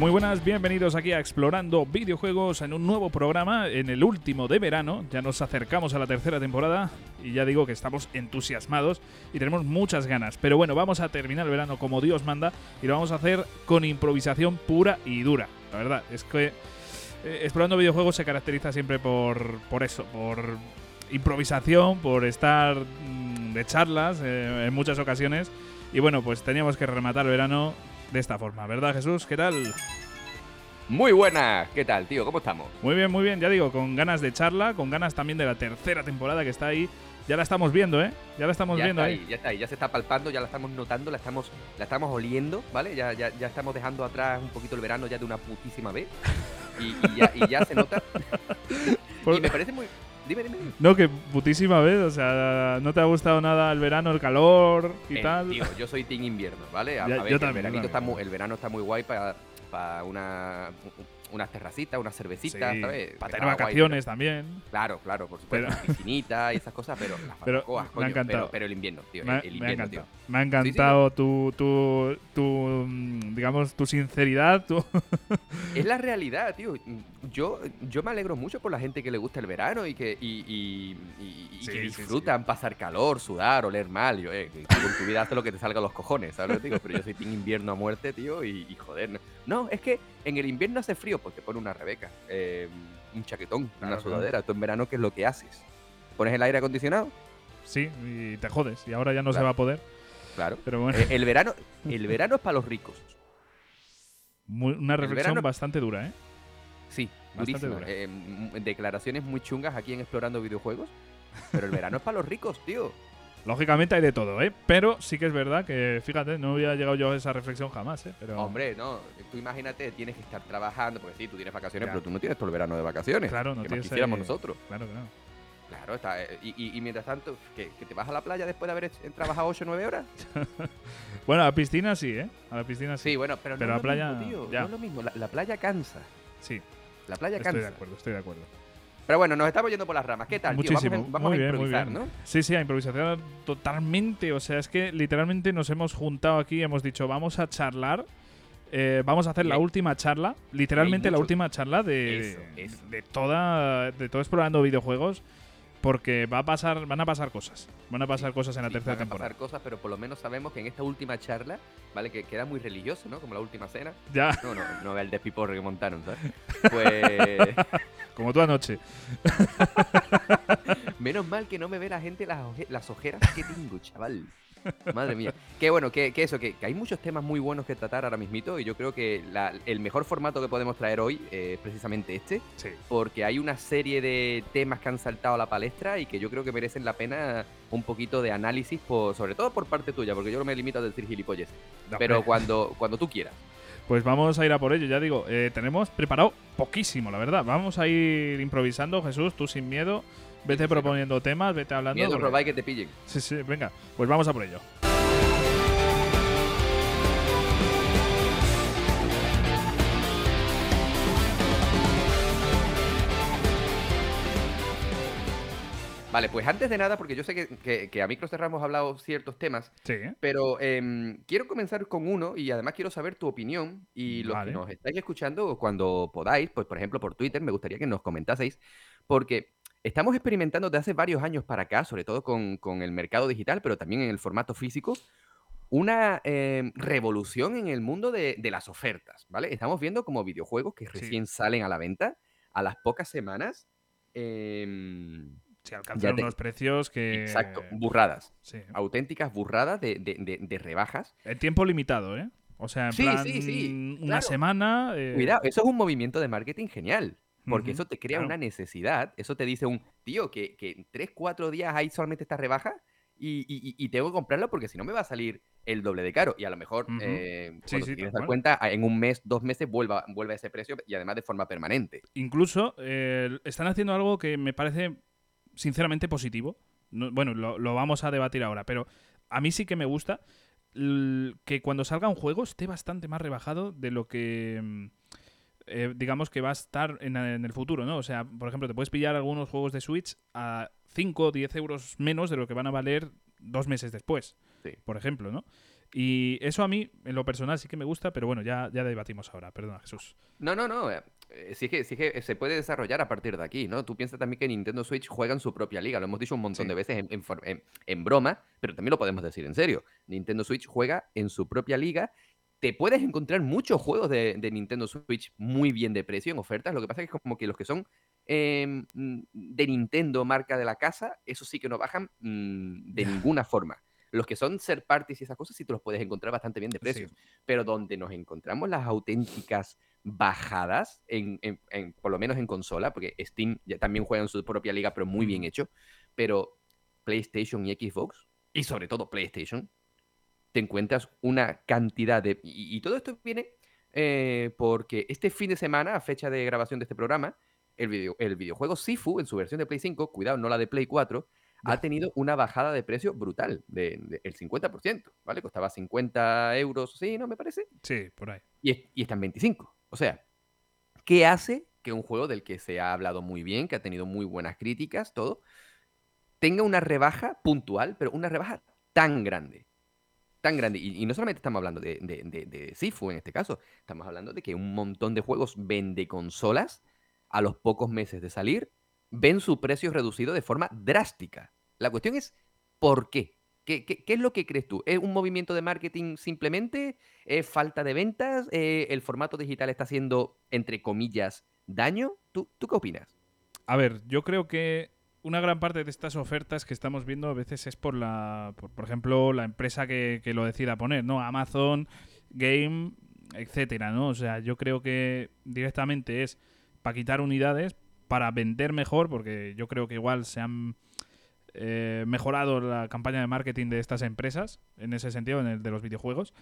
Muy buenas, bienvenidos aquí a Explorando Videojuegos en un nuevo programa, en el último de verano. Ya nos acercamos a la tercera temporada y ya digo que estamos entusiasmados y tenemos muchas ganas. Pero bueno, vamos a terminar el verano como Dios manda y lo vamos a hacer con improvisación pura y dura. La verdad, es que eh, Explorando Videojuegos se caracteriza siempre por, por eso, por improvisación, por estar mm, de charlas eh, en muchas ocasiones. Y bueno, pues teníamos que rematar el verano de esta forma, ¿verdad Jesús? ¿Qué tal? Muy buenas, ¿qué tal, tío? ¿Cómo estamos? Muy bien, muy bien, ya digo, con ganas de charla, con ganas también de la tercera temporada que está ahí. Ya la estamos viendo, ¿eh? Ya la estamos ya viendo está ahí. Ya está ahí, ya se está palpando, ya la estamos notando, la estamos, la estamos oliendo, ¿vale? Ya, ya, ya estamos dejando atrás un poquito el verano ya de una putísima vez. Y, y ya, y ya se nota. Y me parece muy. Dime, dime. dime. No, que putísima vez, o sea, no te ha gustado nada el verano, el calor y Eh, tal. tío, yo soy team invierno, ¿vale? A, Ya- a yo ver, también, el, está muy, el verano está muy guay para una, unas terracitas, unas cervecitas, Sí, ¿sabes? para tener guay, vacaciones también. claro, claro, por supuesto. Pero- Piscinita y esas cosas, pero las Pero barbacoas, me ha coño, encantado. Pero, pero el invierno, tío. Me, ha- el, el me ha invierno, tío. Me ha encantado tu, tu, tu, mm, digamos, tu sinceridad. Tu Es la realidad, tío. Yo, yo me alegro mucho por la gente que le gusta el verano y que, y, y- y- y Sí, que disfrutan pasar calor, sudar, oler mal. Yo, eh, con tu vida haces lo que te salga a los cojones, ¿sabes lo que digo? Pero yo soy team invierno a muerte, tío, y, joder. No. No, es que en el invierno hace frío, te pone una rebeca, eh, un chaquetón, Claro, una claro. sudadera. Tú en verano, ¿qué es lo que haces? ¿Pones el aire acondicionado? sí, y te jodes. Y ahora ya no se Claro. va a poder. Claro. Pero bueno, Eh, el verano, el verano es para los ricos. muy- una reflexión verano- bastante dura, ¿eh? Sí, Bastante durísima. dura. Eh, declaraciones muy chungas aquí en Explorando Videojuegos. Pero el verano es para los ricos, tío. Lógicamente hay de todo, ¿eh? Pero sí que es verdad que, fíjate, no había llegado yo a esa reflexión jamás, ¿eh? Pero, Hombre, no, tú imagínate, tienes que estar trabajando, porque sí, tú tienes vacaciones, Claro. pero tú no tienes todo el verano de vacaciones. Claro, no que más tienes quisiéramos ahí- nosotros. Claro, claro. Claro, está. eh, Y, y- y mientras tanto, ¿que, que te vas a la playa después de haber trabajado 8 o 9 horas? Bueno, a la piscina sí, ¿eh? A la piscina sí. Sí, bueno, pero, Pero no la playa, mismo, tío. ya. No es lo mismo. La, la playa cansa. Sí, La playa estoy cansa. de acuerdo, estoy de acuerdo. Pero bueno, nos estamos yendo por las ramas. ¿Qué tal, tío? Muchísimo. Vamos a, vamos muy a muy improvisar, bien. ¿no? Sí, sí, a improvisación totalmente. O sea, es que literalmente nos hemos juntado aquí, hemos dicho, vamos a charlar. eh, vamos a hacer Y la última charla, literalmente la última charla de, Eso, eso. de toda de todo explorando videojuegos, porque va a pasar, van a pasar cosas, van a pasar cosas en la Sí, tercera van a temporada. pasar cosas, pero por lo menos sabemos que en esta última charla, ¿vale? Que queda muy religioso, ¿no? Como la última cena. Ya, No, no, no ve el despiporre que montaron, ¿sabes? Pues como tú anoche. menos mal que no me ve la gente las, oje- las ojeras que tengo, chaval. Madre mía. Que bueno, que, que eso, que, que hay muchos temas muy buenos que tratar ahora mismito y yo creo que la- el mejor formato que podemos traer hoy es precisamente este, Sí. porque hay una serie de temas que han saltado a la palestra y que yo creo que merecen la pena un poquito de análisis, por, sobre todo por parte tuya, porque yo no me limito a decir gilipollas. No, Pero cuando, cuando tú quieras. Pues vamos a ir a por ello, ya digo, eh, tenemos preparado poquísimo, la verdad. Vamos a ir improvisando, Jesús, tú sin miedo. Vete proponiendo temas, vete hablando. Miedo porque- robar y que te pillen. Sí, sí, venga, pues vamos a por ello. Vale, pues antes de nada, porque yo sé que, que, que a micro cerrado hemos hablado ciertos temas, Sí, pero em, quiero comenzar con uno y además quiero saber tu opinión y los Vale. que nos estáis escuchando cuando podáis, pues por ejemplo por Twitter, me gustaría que nos comentaseis, porque estamos experimentando desde hace varios años para acá, sobre todo con, con el mercado digital, pero también en el formato físico, una em, revolución en el mundo de, de las ofertas, ¿vale? Estamos viendo como videojuegos que Sí. recién salen a la venta, a las pocas semanas, em, sí, alcanzan te- unos precios que. Exacto, burradas. Sí. Auténticas burradas de, de- de- rebajas. El tiempo limitado, ¿eh? O sea, en Sí, plan, una claro. semana. eh, Cuidado, eso es un movimiento de marketing genial. Porque eso te crea claro. una necesidad. Eso te dice un tío que, que en 3, 4 días hay solamente esta rebaja y, y- tengo que comprarlo porque si no me va a salir el doble de caro. Y a lo mejor, Ujú. eh, Sí, sí, cuenta, en un mes, dos meses vuelva, vuelve a ese precio y además de forma permanente. Incluso eh, están haciendo algo que me parece sinceramente positivo. No- bueno, lo, lo vamos a debatir ahora, pero a mí sí que me gusta que cuando salga un juego esté bastante más rebajado de lo que mm, eh, digamos que va a estar en, en el futuro, ¿no? O sea, por ejemplo, te puedes pillar algunos juegos de Switch a 5 o 10 euros menos de lo que van a valer dos meses después, Sí. por ejemplo, ¿no? Y eso a mí, en lo personal, sí que me gusta, pero bueno, ya, ya debatimos ahora. Perdona, Jesús. No, no, no. eh, eh, Sí que, sí que se puede desarrollar a partir de aquí, ¿no? Tú piensas también que Nintendo Switch juega en su propia liga. Lo hemos dicho un montón Sí. de veces en, en- en broma, pero también lo podemos decir en serio. Nintendo Switch juega en su propia liga. Te puedes encontrar muchos juegos de, de Nintendo Switch muy bien de precio en ofertas. Lo que pasa es que como que los que son em, de Nintendo, marca de la casa, eso sí que no bajan mm, de ninguna forma. Los que son ser parties y esas cosas sí te los puedes encontrar bastante bien de Sí. precios pero donde nos encontramos las auténticas bajadas, en, en- en- por lo menos en consola, porque Steam ya también juega en su propia liga, pero muy bien hecho, pero PlayStation y Xbox, y sobre todo PlayStation, te encuentras una cantidad de... Y, y todo esto viene eh, porque este fin de semana, a fecha de grabación de este programa, el, video- el videojuego Sifu, en su versión de Play 5, cuidado, no la de Play 4, ha tenido una bajada de precio brutal, del de, el 50%, ¿vale? Costaba 50 euros, sí, ¿no? Me parece. Sí, por ahí. Y, y está en 25. O sea, ¿qué hace que un juego del que se ha hablado muy bien, que ha tenido muy buenas críticas, todo, tenga una rebaja puntual, pero una rebaja tan grande? Tan grande. Y, no solamente estamos hablando de, de, Sifu en este caso, estamos hablando de que un montón de juegos vende consolas a los pocos meses de salir, ven su precio reducido de forma drástica. La cuestión es, ¿por qué? ¿Qué, qué, qué es lo que crees tú? ¿Es un movimiento de marketing simplemente? ¿Es falta de ventas? Eh, ¿El formato digital está haciendo, entre comillas, daño? ¿Tú, ¿Tú qué opinas? A ver, yo creo que una gran parte de estas ofertas que estamos viendo a veces es por la, por, por ejemplo, la empresa que, que lo decida poner, ¿no? Amazon, Game, etcétera, ¿no? O sea, yo creo que directamente es para quitar unidades, para vender mejor, porque yo creo que igual se han eh, mejorado la campaña de marketing de estas empresas, en ese sentido, en el de los videojuegos.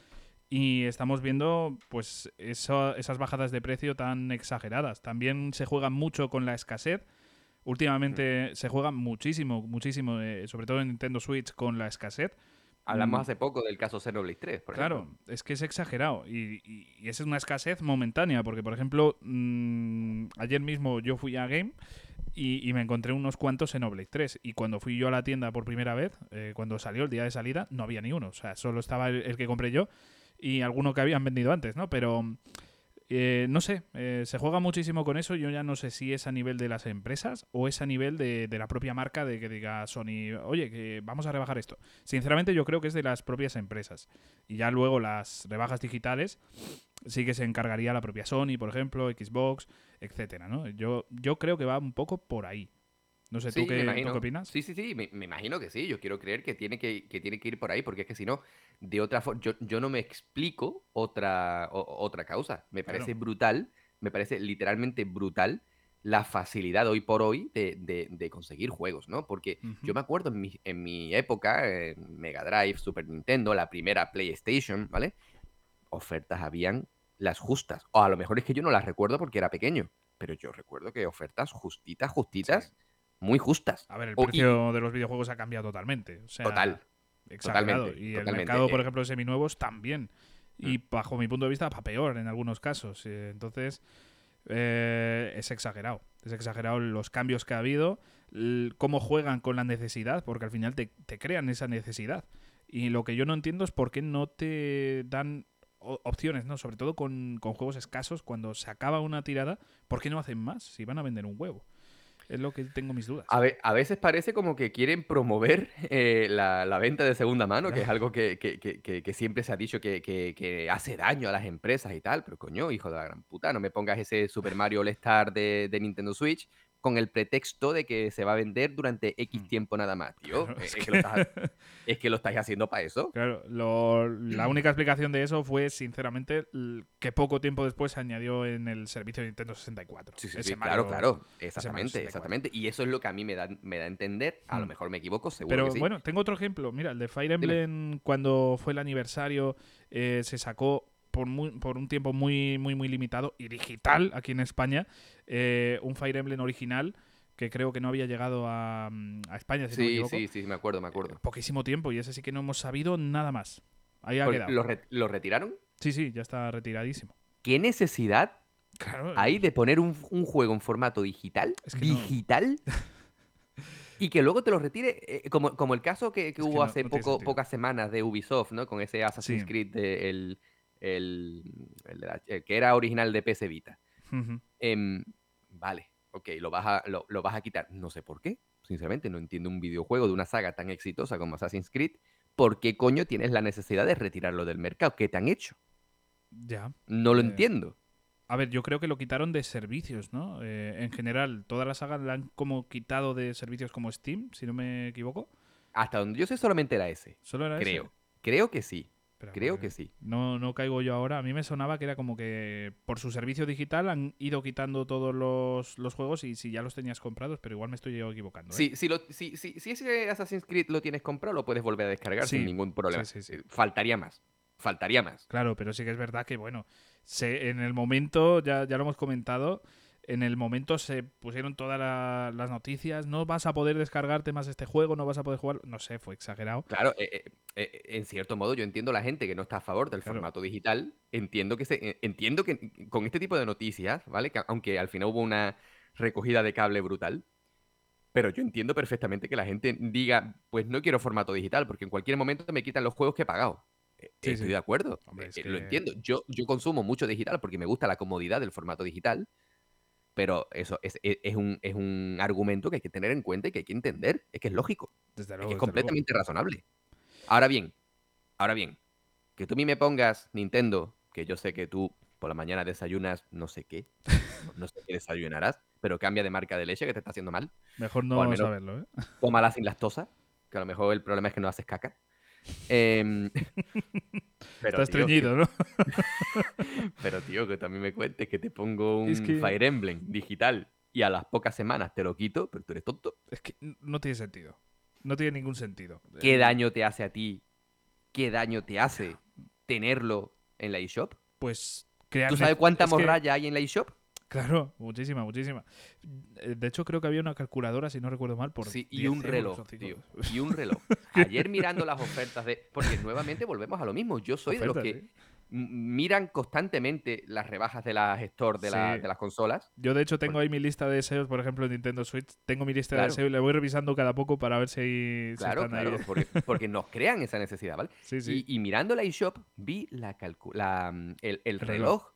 Y estamos viendo pues eso- esas bajadas de precio tan exageradas. También se juega mucho con la escasez. Últimamente se juega muchísimo, muchísimo, eh, sobre todo en Nintendo Switch, con la escasez. Hablamos Mm, hace poco del caso Xenoblade 3, por Claro, ejemplo. es que es exagerado. Y, y- es una escasez momentánea, porque, por ejemplo, mm, ayer mismo yo fui a Game y, y me encontré unos cuantos en Oblade 3. Y cuando fui yo a la tienda por primera vez, eh, cuando salió el día de salida, no había ni uno. O sea, solo estaba el, el que compré yo y alguno que habían vendido antes, ¿no? Pero eh, no sé, eh, se juega muchísimo con eso. Yo ya no sé si es a nivel de las empresas o es a nivel de, de la propia marca de que diga Sony, oye, que vamos a rebajar esto. Sinceramente, yo creo que es de las propias empresas. Y ya luego las rebajas digitales sí que se encargaría la propia Sony, por ejemplo, Xbox, etcétera, ¿no? Yo, yo creo que va un poco por ahí. No sé, ¿tú, Sí, qué, me ¿tú imagino. qué opinas? Sí, sí, sí, me, me imagino que sí. Yo quiero creer que tiene que, que tiene que ir por ahí, porque es que si no, de otra forma, yo, yo no me explico otra, o- otra causa. Me Claro. parece brutal, me parece literalmente brutal la facilidad hoy por hoy de, de- de conseguir juegos, ¿no? Porque yo me acuerdo en mi, en mi época, en Mega Drive, Super Nintendo, la primera PlayStation, ¿vale? Ofertas habían las justas. O a lo mejor es que yo no las recuerdo porque era pequeño, pero yo recuerdo que ofertas justitas, justitas, muy justas. A ver, el O- y- precio de los videojuegos ha cambiado totalmente. O sea, Total, exagerado. totalmente, Y el totalmente. mercado, por Eh, ejemplo, de seminuevos también. Y bajo mi punto de vista, para peor en algunos casos. Eh, Entonces, eh, es exagerado. Es exagerado los cambios que ha habido, cómo juegan con la necesidad, porque al final te, te crean esa necesidad. Y lo que yo no entiendo es por qué no te dan opciones, ¿no? Sobre todo con, con juegos escasos, cuando se acaba una tirada, ¿por qué no hacen más si van a vender un huevo? Es lo que tengo mis dudas. A, a veces parece como que quieren promover eh, la, la venta de segunda mano, que es algo que, que- que- que- siempre se ha dicho que hace daño a las empresas y tal, pero coño, hijo de la gran puta, no me pongas ese Super Mario All Star de, de Nintendo Switch con el pretexto de que se va a vender durante X Mm. tiempo nada más, tío. Claro, es es, que- que lo estás, es que lo estáis haciendo para eso. Claro, lo- la única explicación de eso fue, sinceramente, que poco tiempo después se añadió en el servicio de Nintendo 64. Sí, sí, sí, Mario- claro, claro. Exactamente, 64. exactamente. Y eso es lo que a mí me da, me da a entender. A lo Mm. mejor me equivoco, seguro Pero que sí. bueno, tengo otro ejemplo. Mira, el de Fire Dime. Emblem, cuando fue el aniversario, eh, se sacó por, muy- por un tiempo muy, muy, muy limitado y digital aquí en España eh, un Fire Emblem original que creo que no había llegado a, mm, a España, si no me sí, equivoco. sí, sí, me acuerdo, me acuerdo. Poquísimo tiempo y ese sí que no hemos sabido nada más. Ahí ha quedado. ¿Lo, re- lo retiraron? Sí, sí, ya está retiradísimo. ¿Qué necesidad Claro. hay de poner un, un juego en formato digital? Es que no. ¿Digital? Y que luego te lo retire, eh, como, como el caso que, que que hubo no- hace no poco, sentido. pocas semanas de Ubisoft, ¿no? Con ese Assassin's Sí. Creed de- el, el- el que era original de PS Vita. Em, vale, ok, lo vas, a, lo, lo vas a quitar. No sé por qué. Sinceramente, no entiendo un videojuego de una saga tan exitosa como Assassin's Creed. ¿Por qué coño tienes la necesidad de retirarlo del mercado? ¿Qué te han hecho? Ya. No lo Eh, entiendo. A ver, yo creo que lo quitaron de servicios, ¿no? Eh, en general, toda la saga la han como quitado de servicios como Steam, si no me equivoco. Hasta donde yo sé solamente era ese. Solo era ese. Creo. Creo que sí. Creo que sí. No, no caigo yo ahora. A mí me sonaba que era como que por su servicio digital han ido quitando todos los, los juegos y si ya los tenías comprados, pero igual me estoy yo equivocando. ¿eh? Sí, si, lo- si, si, si ese Assassin's Creed lo tienes comprado, lo puedes volver a descargar Sí, sin ningún problema. sí, sí, sí. Eh, Faltaría más. Faltaría más. Claro, pero sí que es verdad que, bueno, se, en el momento, ya, ya lo hemos comentado, en el momento se pusieron todas la- las noticias, no vas a poder descargarte más este juego, no vas a poder jugar, no sé, fue exagerado. Claro, eh, eh, eh, en cierto modo yo entiendo la gente que no está a favor del Claro. formato digital. Entiendo que se, entiendo que con este tipo de noticias, ¿vale? Que aunque al final hubo una recogida de cable brutal, pero yo entiendo perfectamente que la gente diga, pues no quiero formato digital, porque en cualquier momento me quitan los juegos que he pagado. Sí, Estoy sí. de acuerdo. Hombre, es Lo entiendo. Yo, yo consumo mucho digital porque me gusta la comodidad del formato digital. Pero eso es, es- es un, es un argumento que hay que tener en cuenta y que hay que entender. Es que es lógico. Desde Es luego. que es completamente razonable. Ahora bien, ahora bien, que tú a mí me pongas Nintendo, que yo sé que tú por la mañana desayunas no sé qué, no- sé qué desayunarás, pero cambia de marca de leche que te está haciendo mal. Mejor no al menos- saberlo, ¿eh? Tómala sin lactosa, que a lo mejor el problema es que no haces caca. Em, pero, Está estreñido, ¿no? pero tío, que también me cuentes que te pongo un Es que- Fire Emblem digital y a las pocas semanas te lo quito, pero tú eres tonto. Es que no tiene sentido. No tiene ningún sentido. ¿Qué Eh, daño te hace a ti? ¿Qué daño te hace tenerlo en la eShop? Pues crear. ¿Tú sabes cuánta que- morralla hay en la eShop? Claro, muchísima, muchísima. Eh, De hecho, creo que había una calculadora, si no recuerdo mal, por. Sí, y 10 un reloj, tío. Y un reloj. Ayer mirando las ofertas de. Porque nuevamente volvemos a lo mismo. Yo soy de los que sí. miran constantemente las rebajas de las store de, la- Sí. de las consolas. Yo, de hecho, tengo ahí mi lista de deseos, por ejemplo, en Nintendo Switch. Tengo mi lista de deseos y la voy revisando cada poco para ver si, si Claro, están claro. ahí. Porque, porque nos crean esa necesidad, ¿vale? Sí, sí. Y, y mirando la eShop, vi la la, mm, el, el reloj. reloj.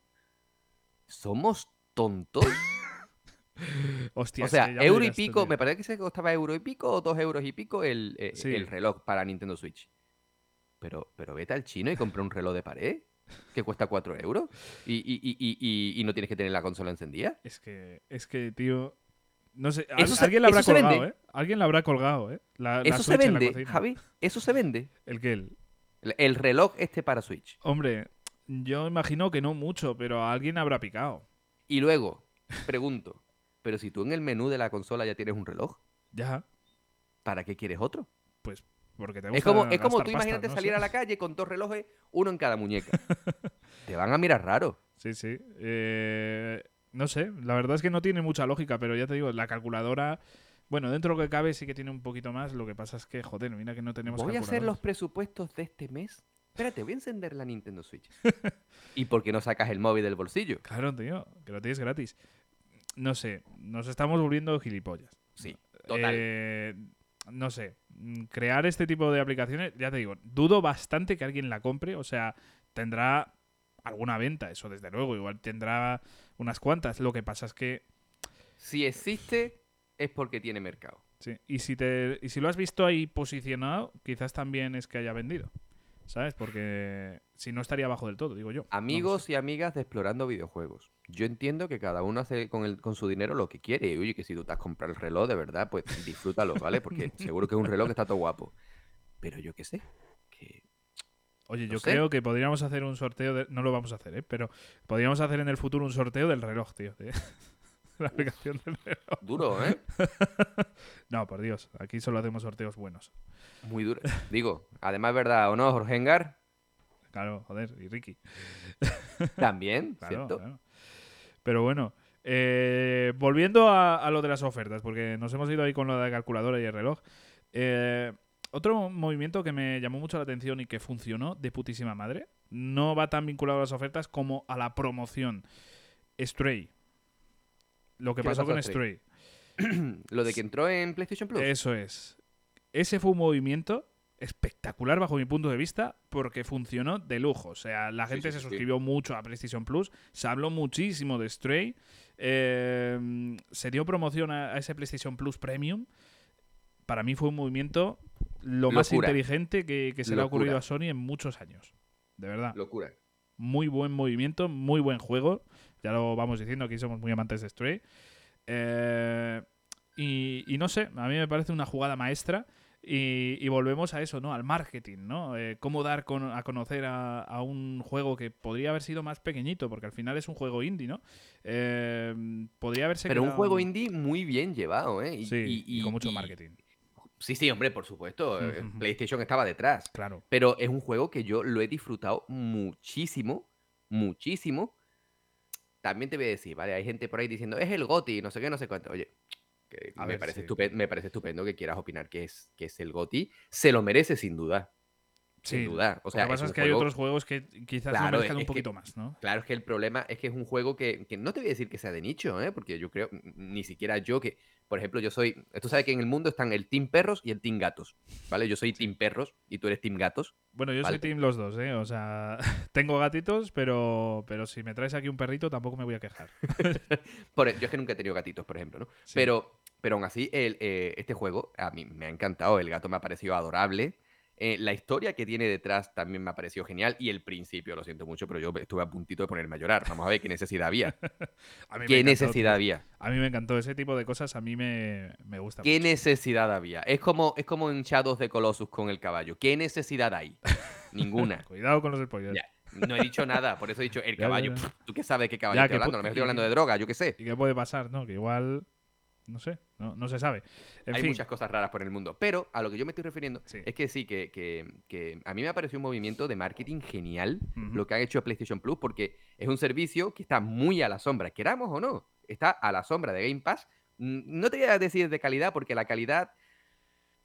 Somos tontos. Hostia, o sea, euro y dirás pico, tío. me parece que se costaba euro y pico o dos euros y pico el, eh, Sí. el reloj para Nintendo Switch. Pero, pero vete al chino y compra un reloj de pared que cuesta 4 euros y, y- y- y- no tienes que tener la consola encendida. Es que, es que, tío. No sé, al- Eso se- alguien la habrá colgado, vende. ¿eh? Alguien la habrá colgado, ¿eh? La, la Eso se en la vende, cocina. Javi. Eso se vende. ¿El qué? El- El, el reloj este para Switch. Hombre, yo imagino que no mucho, pero a alguien habrá picado. Y luego, pregunto, pero si tú en el menú de la consola ya tienes un reloj, Ya, ¿para qué quieres otro? pues porque te gusta Es como, es como tú pasta, imagínate no salir a la calle con dos relojes, uno en cada muñeca. Te van a mirar raro. Sí, sí. Eh, no sé, la verdad es que no tiene mucha lógica, pero ya te digo, la calculadora, bueno, dentro de lo que cabe sí que tiene un poquito más, lo que pasa es que, joder, mira que no tenemos Voy a hacer los presupuestos de este mes. Espérate, voy a encender la Nintendo Switch. ¿Y por qué no sacas el móvil del bolsillo? Claro, tío, que lo tienes gratis. No sé, nos estamos volviendo gilipollas. Sí, total. Eh, no sé, crear este tipo de aplicaciones, ya te digo, dudo bastante que alguien la compre, o sea, tendrá alguna venta, eso desde luego, igual tendrá unas cuantas. Lo que pasa es que Si existe, es porque tiene mercado. Sí, y si, te, y si lo has visto ahí posicionado, quizás también es que haya vendido. ¿Sabes? Porque si no estaría abajo del todo, digo yo. Amigos y amigas de Explorando Videojuegos. Yo entiendo que cada uno hace con, el, con su dinero lo que quiere. Y oye, que si tú te has comprado el reloj, de verdad, pues disfrútalo, ¿vale? Porque seguro que es un reloj que está todo guapo. Pero yo qué sé. Que... Oye, no yo sé. creo que podríamos hacer un sorteo, de- no lo vamos a hacer, ¿eh? Pero podríamos hacer en el futuro un sorteo del reloj, tío. La aplicación del reloj. Duro, ¿eh? No, por Dios, aquí solo hacemos sorteos buenos. Muy duro. Digo, además, ¿verdad o no, Jorge Engar? Claro, joder, y Ricky. También, Claro, ¿cierto? claro. Pero bueno, eh, volviendo a, a lo de las ofertas, porque nos hemos ido ahí con lo de la calculadora y el reloj. eh, otro movimiento que me llamó mucho la atención y que funcionó de putísima madre, no va tan vinculado a las ofertas como a la promoción. Stray. Lo que ¿Qué le pasó con Stray? Lo de que entró en PlayStation Plus. Eso es. Ese fue un movimiento espectacular bajo mi punto de vista porque funcionó de lujo. O sea, la gente sí, se sí. suscribió mucho a PlayStation Plus, se habló muchísimo de Stray, eh, se dio promoción a, a ese PlayStation Plus Premium. Para mí fue un movimiento lo más inteligente que, que se le ha ocurrido a Sony en muchos años. De verdad. Locura. Muy buen movimiento, muy buen juego. Ya lo vamos diciendo, aquí somos muy amantes de Stray. Eh, y, y no sé, a mí me parece una jugada maestra. Y, y volvemos a eso, ¿no? Al marketing, ¿no? Eh, cómo dar con- a conocer a, a un juego que podría haber sido más pequeñito, porque al final es un juego indie, ¿no? Eh, podría haberse Pero un juego indie muy bien llevado, ¿eh? Y, Sí, y- con mucho marketing. Sí, sí, hombre, por supuesto. PlayStation estaba detrás. Claro. Pero es un juego que yo lo he disfrutado muchísimo, muchísimo. También te voy a decir, ¿vale? Hay gente por ahí diciendo, es el GOTI, no sé qué, no sé cuánto. Oye, que A me, ver, parece sí. estupendo, me parece estupendo que quieras opinar que es, que es el GOTI. Se lo merece sin duda. Sin duda. O sea, Lo que pasa es, que hay otros juegos que quizás Claro, merezcan un que- poquito más, ¿no? Claro, es que el problema es que es un juego que, que no te voy a decir que sea de nicho, ¿eh? porque yo creo, ni siquiera yo que, por ejemplo, yo soy, tú sabes que en el mundo están el Team Perros y el Team Gatos, ¿vale? Yo soy Team Perros y tú eres Team Gatos. Bueno, yo Vale. soy team los dos, ¿eh? O sea, tengo gatitos, pero, pero si me traes aquí un perrito tampoco me voy a quejar. Por, e, yo es que nunca he tenido gatitos, por ejemplo, ¿no? Sí. Pero, pero aún así, el, eh, este juego a mí me ha encantado, el gato me ha parecido adorable. Eh, la historia que tiene detrás también me ha parecido genial y el principio, lo siento mucho, pero yo estuve a puntito de ponerme a llorar. Vamos a ver qué necesidad había. A mí me ¿Qué encantó, necesidad había? A mí me encantó ese tipo de cosas, a mí me, me gusta ¿Qué mucho. necesidad había? Es como, es como en Shadows de Colossus con el caballo. ¿Qué necesidad hay? Ninguna. Cuidado con los spoilers. Ya. No he dicho nada, por eso he dicho el Ya, ya, caballo. ya. ¿Tú qué sabes de qué caballo Ya, estoy hablando? A lo mejor estoy hablando de droga, yo qué sé. ¿Y qué puede pasar, no? Que igual, no sé, no, no se sabe. En Hay fin, muchas cosas raras por el mundo. Pero a lo que yo me estoy refiriendo Sí. es que sí, que, que- que a mí me ha parecido un movimiento de marketing genial lo que han hecho PlayStation Plus, porque es un servicio que está muy a la sombra, queramos o no, está a la sombra de Game Pass. No te voy a decir de calidad, porque la calidad,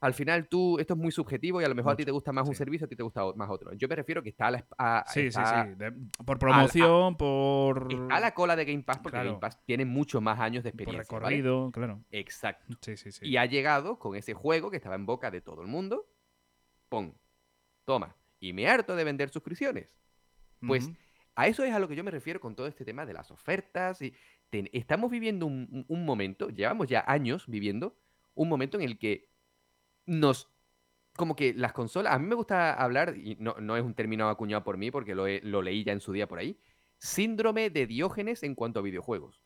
al final tú, esto es muy subjetivo y a lo mejor a ti te gusta más un servicio, a ti te gusta más otro. Yo me refiero que está a la, a- sí, está- sí, sí. de- por promoción, por, a la cola de Game Pass, porque Claro. Game Pass tiene mucho más años de por experiencia. ¿vale? recorrido, claro. Exacto. Sí, sí, sí. Y ha llegado con ese juego que estaba en boca de todo el mundo. Pon, toma. Y me harto de vender suscripciones. pues. A eso es a lo que yo me refiero con todo este tema de las ofertas. Y ten- estamos viviendo un momento, llevamos ya años viviendo, un momento en el que nos... Como que las consolas, a mí me gusta hablar, y no, no es un término acuñado por mí porque lo, he- lo leí ya en su día por ahí, síndrome de Diógenes en cuanto a videojuegos.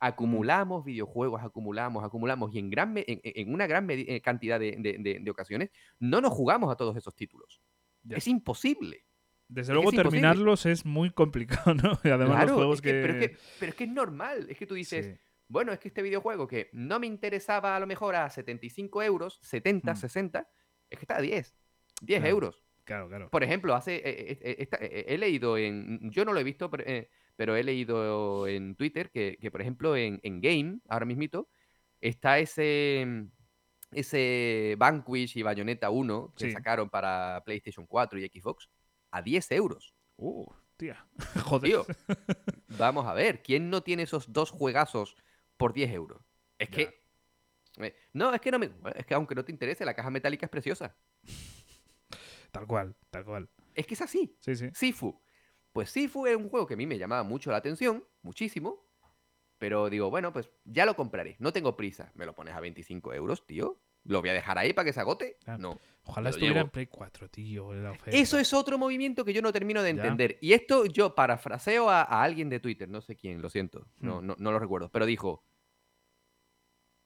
Acumulamos videojuegos, acumulamos, acumulamos, y en, gran en, en una gran eh, cantidad de, de- de- de ocasiones no nos jugamos a todos esos títulos. Ya. Es imposible. Desde es luego imposible. terminarlos es muy complicado, ¿no? Y además Claro, los juegos es que- Pero, es que, pero es que es normal. Es que tú dices, Sí. Bueno, es que este videojuego que no me interesaba a lo mejor a 75 euros, 70, Mm. 60, es que está a 10. 10 Claro. euros. Claro, claro. Por ejemplo, hace, eh, eh, eh, esta- eh, he leído en, yo no lo he visto, pero, pero he leído en Twitter que, que, por ejemplo, en, en Game, ahora mismito, está ese, ese Vanquish y Bayonetta 1 que Sí. sacaron para PlayStation 4 y Xbox a 10 euros. Uh, tía. Joder. Tío, vamos a ver, ¿quién no tiene esos dos juegazos por 10 euros? Es Ya. que... eh, No, es que no me... Es que aunque no te interese, la caja metálica es preciosa. Tal cual, tal cual. Es que es así. Sí, sí. Sifu. Pues Sifu es un juego que a mí me llamaba mucho la atención, muchísimo. Pero digo, bueno, pues ya lo compraré. No tengo prisa. Me lo pones a 25 euros, tío. ¿Lo voy a dejar ahí para que se agote? Claro. No. Ojalá estuviera llevo. en Play 4, tío. la. Eso es otro movimiento que yo no termino de Ya. entender. Y esto yo parafraseo a, a alguien de Twitter, no sé quién, lo siento, no, Hmm. no, no lo recuerdo, pero dijo,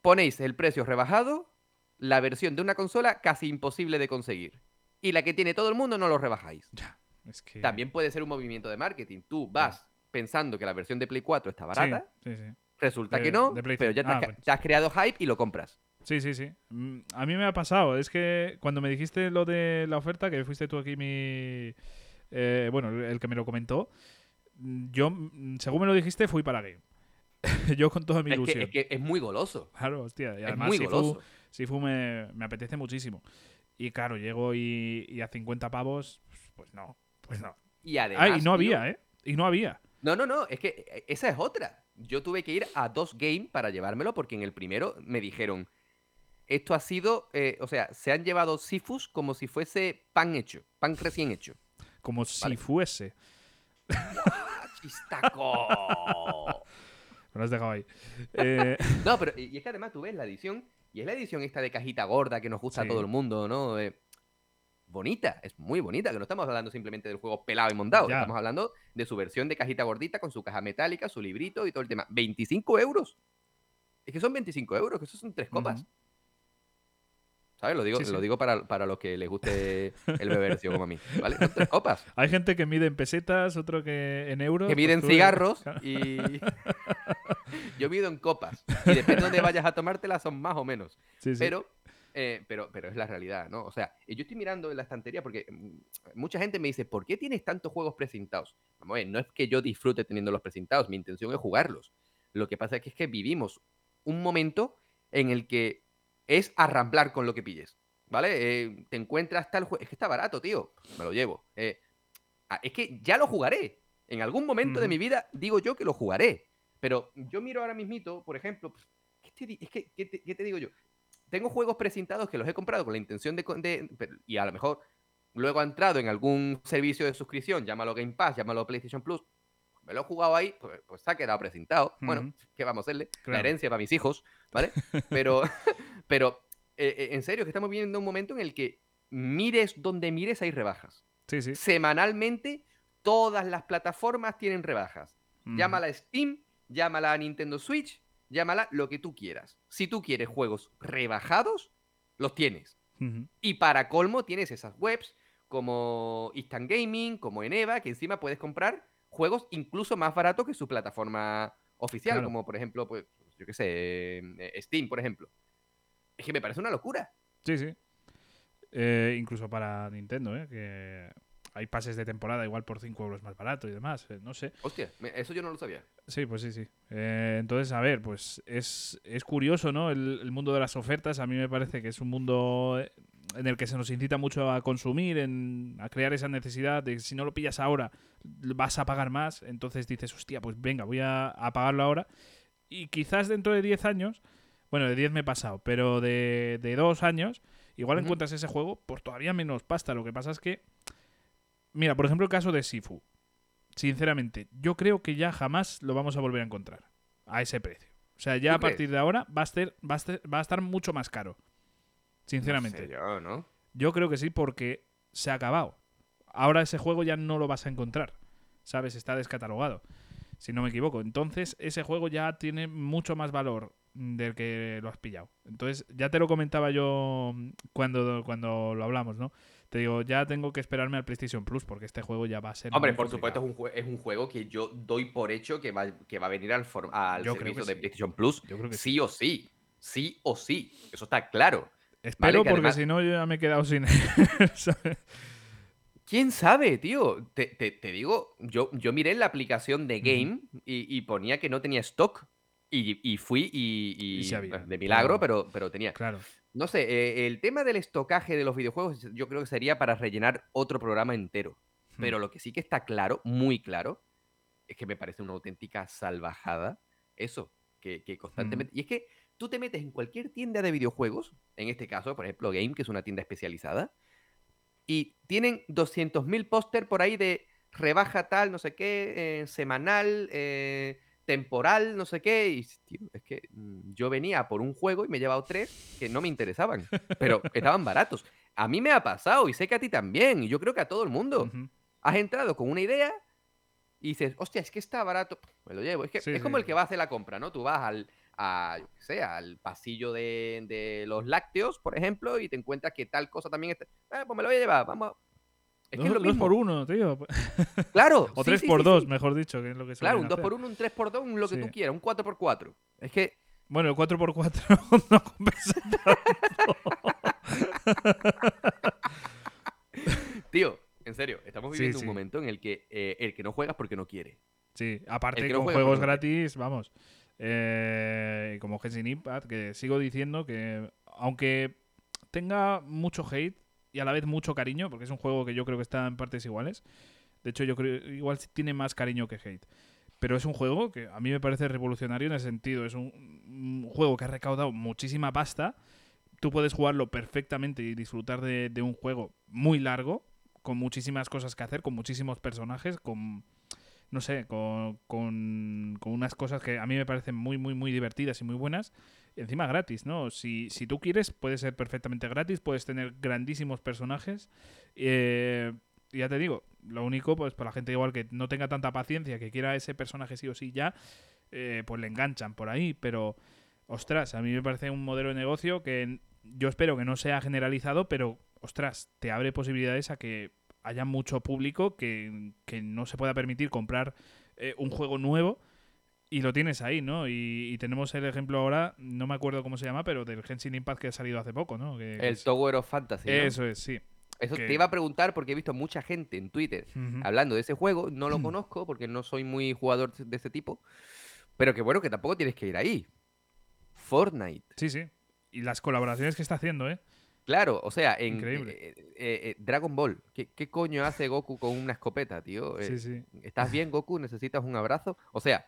ponéis el precio rebajado, la versión de una consola casi imposible de conseguir. Y la que tiene todo el mundo no lo rebajáis. Ya, es que... También puede ser un movimiento de marketing. Tú vas pensando que la versión de Play 4 está barata, Sí, sí, sí. resulta De- que no, pero ya te, cinco. has, Ah, ca- bueno. te has creado hype y lo compras. Sí, sí, sí. Mm, A mí me ha pasado. Es que cuando me dijiste lo de la oferta, que fuiste tú aquí mi... eh, bueno, el que me lo comentó, mm, yo, mm, según me lo dijiste, fui para Game. yo con toda mi Es que, ilusión. es que es muy goloso. Claro, hostia. Y Es además muy Sifu, goloso. Sifu me, me apetece muchísimo. Y claro, llego y, y a 50 pavos, pues no, pues no. Y además, Ah, y no tío, había, ¿eh? Y no había. No, no, no, es que eh, esa es otra. Yo tuve que ir a dos games para llevármelo porque en el primero me dijeron, esto ha sido, eh, o sea, se han llevado Sifus como si fuese pan hecho, pan recién hecho. Como si fuese. ¡Chistaco! Me lo has dejado ahí. Eh, No, pero y es que además tú ves la edición, y es la edición esta de cajita gorda que nos gusta Sí. a todo el mundo, ¿no? Eh, bonita, es muy bonita, que no estamos hablando simplemente del juego pelado y montado, Ya. estamos hablando de su versión de cajita gordita con su caja metálica, su librito y todo el tema. 25 euros. Es que son 25 euros, que eso son tres copas. ¿Sabes? Lo digo, Sí, sí. lo digo para, para los que les guste el bebercio como a mí. ¿Vale? Son tres copas. hay gente que mide en pesetas, otro que en euros. que pues miden tú- cigarros y yo mido en copas. Y depende de dónde vayas a tomártela, son más o menos. Sí, sí. Pero, eh, pero, pero es la realidad, ¿no? O sea, yo estoy mirando en la estantería porque mm, mucha gente me dice, ¿por qué tienes tantos juegos precintados? Vamos a ver, no es que yo disfrute teniendo los precintados, mi intención es jugarlos. Lo que pasa es que, es que vivimos un momento en el que es arramblar con lo que pilles, ¿vale? Eh, te encuentras tal juego, es que está barato, tío, me lo llevo. Eh, ah, es que ya lo jugaré. En algún momento de mi vida digo yo que lo jugaré. Pero yo miro ahora mismito, por ejemplo, pues, ¿qué te, es que, ¿qué te, qué te digo yo? Tengo juegos precintados que los he comprado con la intención de, de- y a lo mejor luego ha entrado en algún servicio de suscripción, llámalo Game Pass, llámalo PlayStation Plus, me lo he jugado ahí, pues, pues se ha quedado precintado. Bueno. ¿qué vamos a hacerle? La Claro. herencia para mis hijos, ¿vale? Pero, pero eh, eh, en serio, que estamos viviendo un momento en el que mires donde mires hay rebajas. Sí, sí. Semanalmente, todas las plataformas tienen rebajas. Llámala Steam, llámala Nintendo Switch, llámala lo que tú quieras. Si tú quieres juegos rebajados, los tienes. Y para colmo tienes esas webs como Instant Gaming, como Eneva, que encima puedes comprar juegos incluso más baratos que su plataforma oficial, Claro. como por ejemplo, pues, yo qué sé, eh, Steam, por ejemplo. Es que me parece una locura. Sí, sí. Eh, incluso para Nintendo, ¿eh? Que hay pases de temporada igual por 5 euros más barato y demás. eh, no sé. Hostia, eso yo no lo sabía. Sí, pues sí, sí. Eh, entonces, a ver, pues es, es curioso, ¿no? El, el mundo de las ofertas. A mí me parece que es un mundo eh, en el que se nos incita mucho a consumir, en, a crear esa necesidad de que si no lo pillas ahora vas a pagar más. Entonces dices, hostia, pues venga, voy a, a pagarlo ahora. Y quizás dentro de 10 años, bueno, de 10 me he pasado, pero de, de 2 años, igual encuentras ese juego por todavía menos pasta. Lo que pasa es que, mira, por ejemplo, el caso de Sifu. Sinceramente, yo creo que ya jamás lo vamos a volver a encontrar a ese precio. O sea, ya ¿Tú a partir crees? de ahora va a, ser, va, a estar, va a estar mucho más caro. Sinceramente. No sé yo, ¿no? Yo creo que sí, porque se ha acabado. Ahora ese juego ya no lo vas a encontrar. ¿Sabes? Está descatalogado. Si no me equivoco. Entonces, ese juego ya tiene mucho más valor del que lo has pillado. Entonces, ya te lo comentaba yo mm, cuando, cuando lo hablamos, ¿no? Te digo, ya tengo que esperarme al PlayStation Plus porque este juego ya va a ser. Hombre, por supuesto es un, es un juego que yo doy por hecho que va, que va a venir al, al Yo servicio de sí. PlayStation Plus. Yo creo que sí o sí. Sí o sí. Eso está claro. Espero que porque si no, yo ya me he quedado sin. ¿sabes? ¿Quién sabe, tío? Te, te- te digo, yo, yo miré la aplicación de. Game y, y ponía que no tenía stock. Y, y fui y, y- Y sí había, bueno, de milagro, pero- pero, pero tenía. claro. No sé, eh, el tema del estocaje de los videojuegos yo creo que sería para rellenar otro programa entero. Hmm. Pero lo que sí que está claro, muy claro, es que me parece una auténtica salvajada eso, que, que constantemente... Y es que tú te metes en cualquier tienda de videojuegos, en este caso, por ejemplo, Game, que es una tienda especializada, y tienen 200.000 póster por ahí de rebaja tal, no sé qué, eh, semanal, eh, temporal, no sé qué. Y, tío, es que mm, yo venía por un juego y me he llevado tres que no me interesaban, pero estaban baratos. A mí me ha pasado y sé que a ti también, y yo creo que a todo el mundo. Has entrado con una idea y dices, hostia, es que está barato, me lo llevo. Es que Sí, es sí, como el que va a hacer la compra, ¿no? Tú vas al, a, yo qué sé, al pasillo de, de los lácteos, por ejemplo, y te encuentras que tal cosa también está. Ah, pues me lo voy a llevar, vamos. Es que es Dos, dos por uno, tío. Claro. O sí, tres sí, por dos, mejor dicho, que es lo que Claro, un 2 por. 1 un 3 por 2 un lo que tú quieras, un 4 por 4 Es que, Bueno, el 4x4 no compensa tío, en serio, estamos viviendo un momento en el que eh, el que no juegas porque no quiere. Sí, aparte que con juegos por gratis, vamos. Eh, como Genshin Impact, que sigo diciendo que aunque tenga mucho hate y a la vez mucho cariño, porque es un juego que yo creo que está en partes iguales. De hecho, yo creo igual tiene más cariño que hate. pero es un juego que a mí me parece revolucionario en ese sentido. Es un, juego que ha recaudado muchísima pasta. Tú puedes jugarlo perfectamente y disfrutar de un juego muy largo, con muchísimas cosas que hacer, con muchísimos personajes, con no sé, con, con, con, unas cosas que a mí me parecen muy, muy, muy divertidas y muy buenas. Encima gratis, ¿no? Si, si tú quieres, puede ser perfectamente gratis, puedes tener grandísimos personajes. Eh, ya te digo, lo único, pues para la gente igual que no tenga tanta paciencia, que quiera ese personaje sí o sí ya, eh, pues le enganchan por ahí. Pero, ostras, a mí me parece un modelo de negocio que yo espero que no sea generalizado, pero, ostras, te abre posibilidades a que haya mucho público que, que no se pueda permitir comprar eh, un juego nuevo y lo tienes ahí, ¿no? Y, y, tenemos el ejemplo ahora, no me acuerdo cómo se llama, pero del Genshin Impact que ha salido hace poco, ¿no? Que, el Tower of Fantasy. ¿no? Eso es, sí. Eso que... te iba a preguntar porque he visto mucha gente en Twitter uh -huh. hablando de ese juego. No lo conozco porque no soy muy jugador de ese tipo. Pero que bueno, que tampoco tienes que ir ahí. Fortnite. Sí, sí. Y las colaboraciones que está haciendo, ¿eh? Claro, o sea, en eh, eh, eh, Dragon Ball, ¿qué, ¿qué, coño hace Goku con una escopeta, tío? Sí, sí. ¿Estás bien, Goku? ¿Necesitas un abrazo? O sea...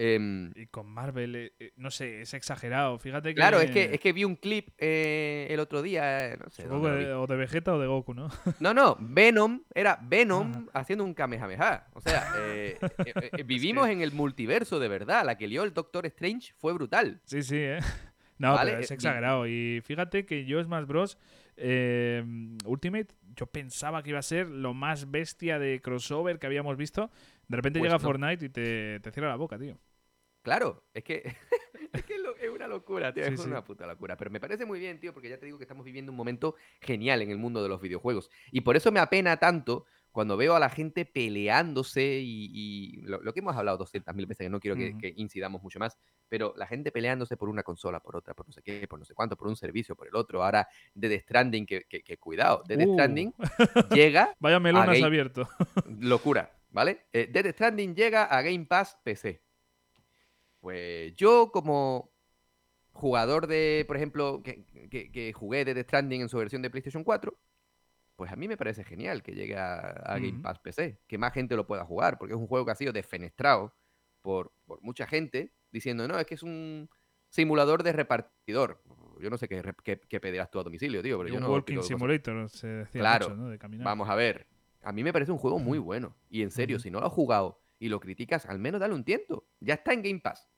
Eh, y con Marvel, no sé, es exagerado. Fíjate que... Claro, es que, es que vi un clip el otro día, no sé. De, o de Vegeta o de Goku, ¿no? No, no, Venom, era Venom ah. haciendo un Kamehameha. O sea, vivimos en el multiverso de verdad. La que lió el Doctor Strange fue brutal. Sí, sí, ¿eh? No, ¿Vale? pero es exagerado. Y fíjate que yo Smash Bros. Eh, Ultimate, yo pensaba que iba a ser lo más bestia de crossover que habíamos visto. De repente pues llega no. Fortnite y te, te, cierra la boca, tío. Claro, es que, es, que es, una locura, tío. Sí, es sí. una puta locura. Pero me parece muy bien, tío, porque ya te digo que estamos viviendo un momento genial en el mundo de los videojuegos. Y por eso me apena tanto cuando veo a la gente peleándose y, y lo, lo, que hemos hablado 200.000 veces, que no quiero que, uh -huh. que, incidamos mucho más, pero la gente peleándose por una consola, por otra, por no sé qué, por no sé cuánto, por un servicio, por el otro. Ahora, Dead Stranding, que, que, que cuidado, Dead uh. Stranding llega. Vaya melonas Game... abierto. Locura, ¿vale? Eh, Dead Stranding llega a Game Pass PC. Pues yo, como jugador de, por ejemplo, que, que jugué Dead Stranding en su versión de PlayStation 4, pues a mí me parece genial que llegue a, a Game uh -huh. Pass PC, que más gente lo pueda jugar, porque es un juego que ha sido defenestrado por, por mucha gente, diciendo, no, es que es un simulador de repartidor. Yo no sé qué, qué, qué pedirás tú a domicilio, tío. Pero yo un no walking simulator, se decía claro, mucho, ¿no? De caminar. Vamos a ver. A mí me parece un juego muy bueno. Y en serio, uh -huh. si no lo has jugado y lo criticas, al menos dale un tiento. Ya está en Game Pass.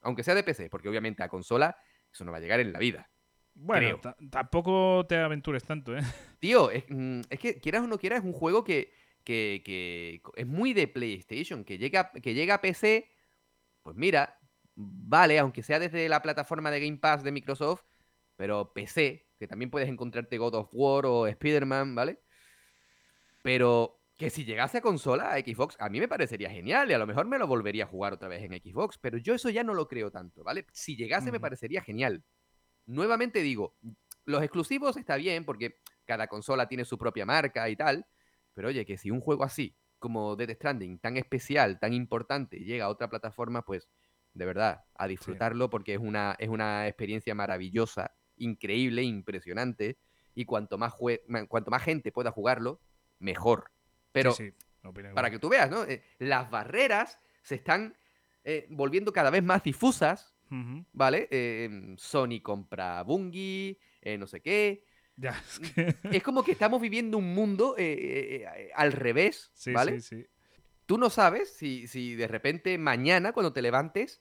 Aunque sea de PC, porque obviamente a consola eso no va a llegar en la vida. Bueno, tampoco te aventures tanto, ¿eh? Tío, es, mm, es, que quieras o no quieras, es un juego que, que, que, es muy de PlayStation, que llega, que llega a PC, pues mira, vale, aunque sea desde la plataforma de Game Pass de Microsoft, pero PC, que también puedes encontrarte God of War o Spider-Man, ¿vale? Pero que si llegase a consola, a Xbox, a mí me parecería genial y a lo mejor me lo volvería a jugar otra vez en Xbox, pero yo eso ya no lo creo tanto, ¿vale? Si llegase uh -huh. me parecería genial nuevamente digo, los exclusivos está bien porque cada consola tiene su propia marca y tal, pero oye, que si un juego así como Dead Stranding, tan especial, tan importante, llega a otra plataforma, pues de verdad, a disfrutarlo sí. porque es una, es una experiencia maravillosa, increíble, impresionante, y cuanto más, cuanto más gente pueda jugarlo, mejor. Pero sí, sí. para que tú veas, ¿no? Eh, las barreras se están eh, volviendo cada vez más difusas Uh -huh. ¿Vale? Eh, Sony compra Bungie, no sé qué. Ya, es, que... es, como que estamos viviendo un mundo eh, al revés, sí, ¿vale? Sí, sí. Tú no sabes si, si de repente mañana cuando te levantes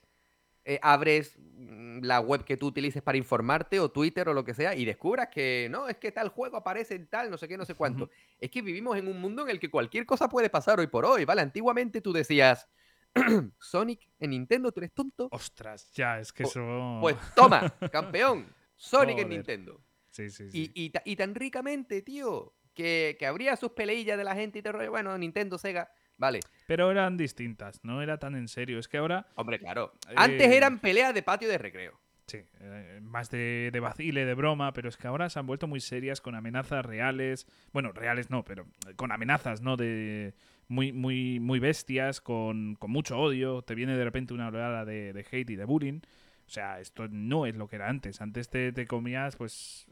abres mm, la web que tú utilices para informarte o Twitter o lo que sea y descubras que no, es que tal juego aparece en tal, no sé qué, no sé cuánto. Uh -huh. Es que vivimos en un mundo en el que cualquier cosa puede pasar hoy por hoy, ¿vale? Antiguamente tú decías Sonic en Nintendo, tú eres tonto. Ostras, ya, es que eso. Pues toma, campeón. Sonic en Nintendo. Sí, sí, sí. Y, y, y tan ricamente, tío, que, que, habría sus peleillas de la gente y te rollo, bueno, Nintendo, Sega, vale. Pero eran distintas, no era tan en serio. Es que ahora. Hombre, claro. Eh... Antes eran peleas de patio de recreo. Sí, eh, más de, de, vacile, de broma, pero es que ahora se han vuelto muy serias con amenazas reales. Bueno, reales no, pero con amenazas, ¿no? De muy, muy, muy bestias, con, con mucho odio. Te viene de repente una oleada de, de, hate y de bullying. O sea, esto no es lo que era antes. Antes te, te comías, pues.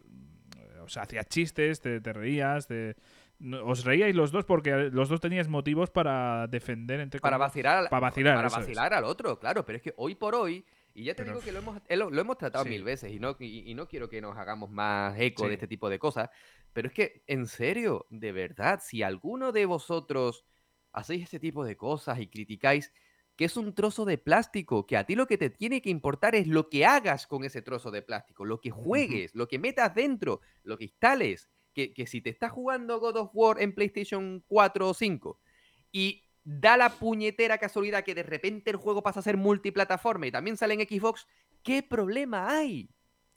O sea, hacías chistes, te, te reías, te, Os reíais los dos porque los dos teníais motivos para defender entre Para vacilar, al- para vacilar, para es. vacilar al otro, claro, pero es que hoy por hoy, y ya te Pero- digo que lo hemos, eh, lo, lo hemos tratado Sí. mil veces y no, y, y no quiero que nos hagamos más eco Sí. de este tipo de cosas, pero es que, en serio, de verdad, si alguno de vosotros hacéis este tipo de cosas y criticáis que es un trozo de plástico, que a ti lo que te tiene que importar es lo que hagas con ese trozo de plástico, lo que juegues, lo que metas dentro, lo que instales, que, que si te estás jugando God of War en PlayStation 4 o 5 y da la puñetera casualidad que de repente el juego pasa a ser multiplataforma y también sale en Xbox, ¿qué problema hay?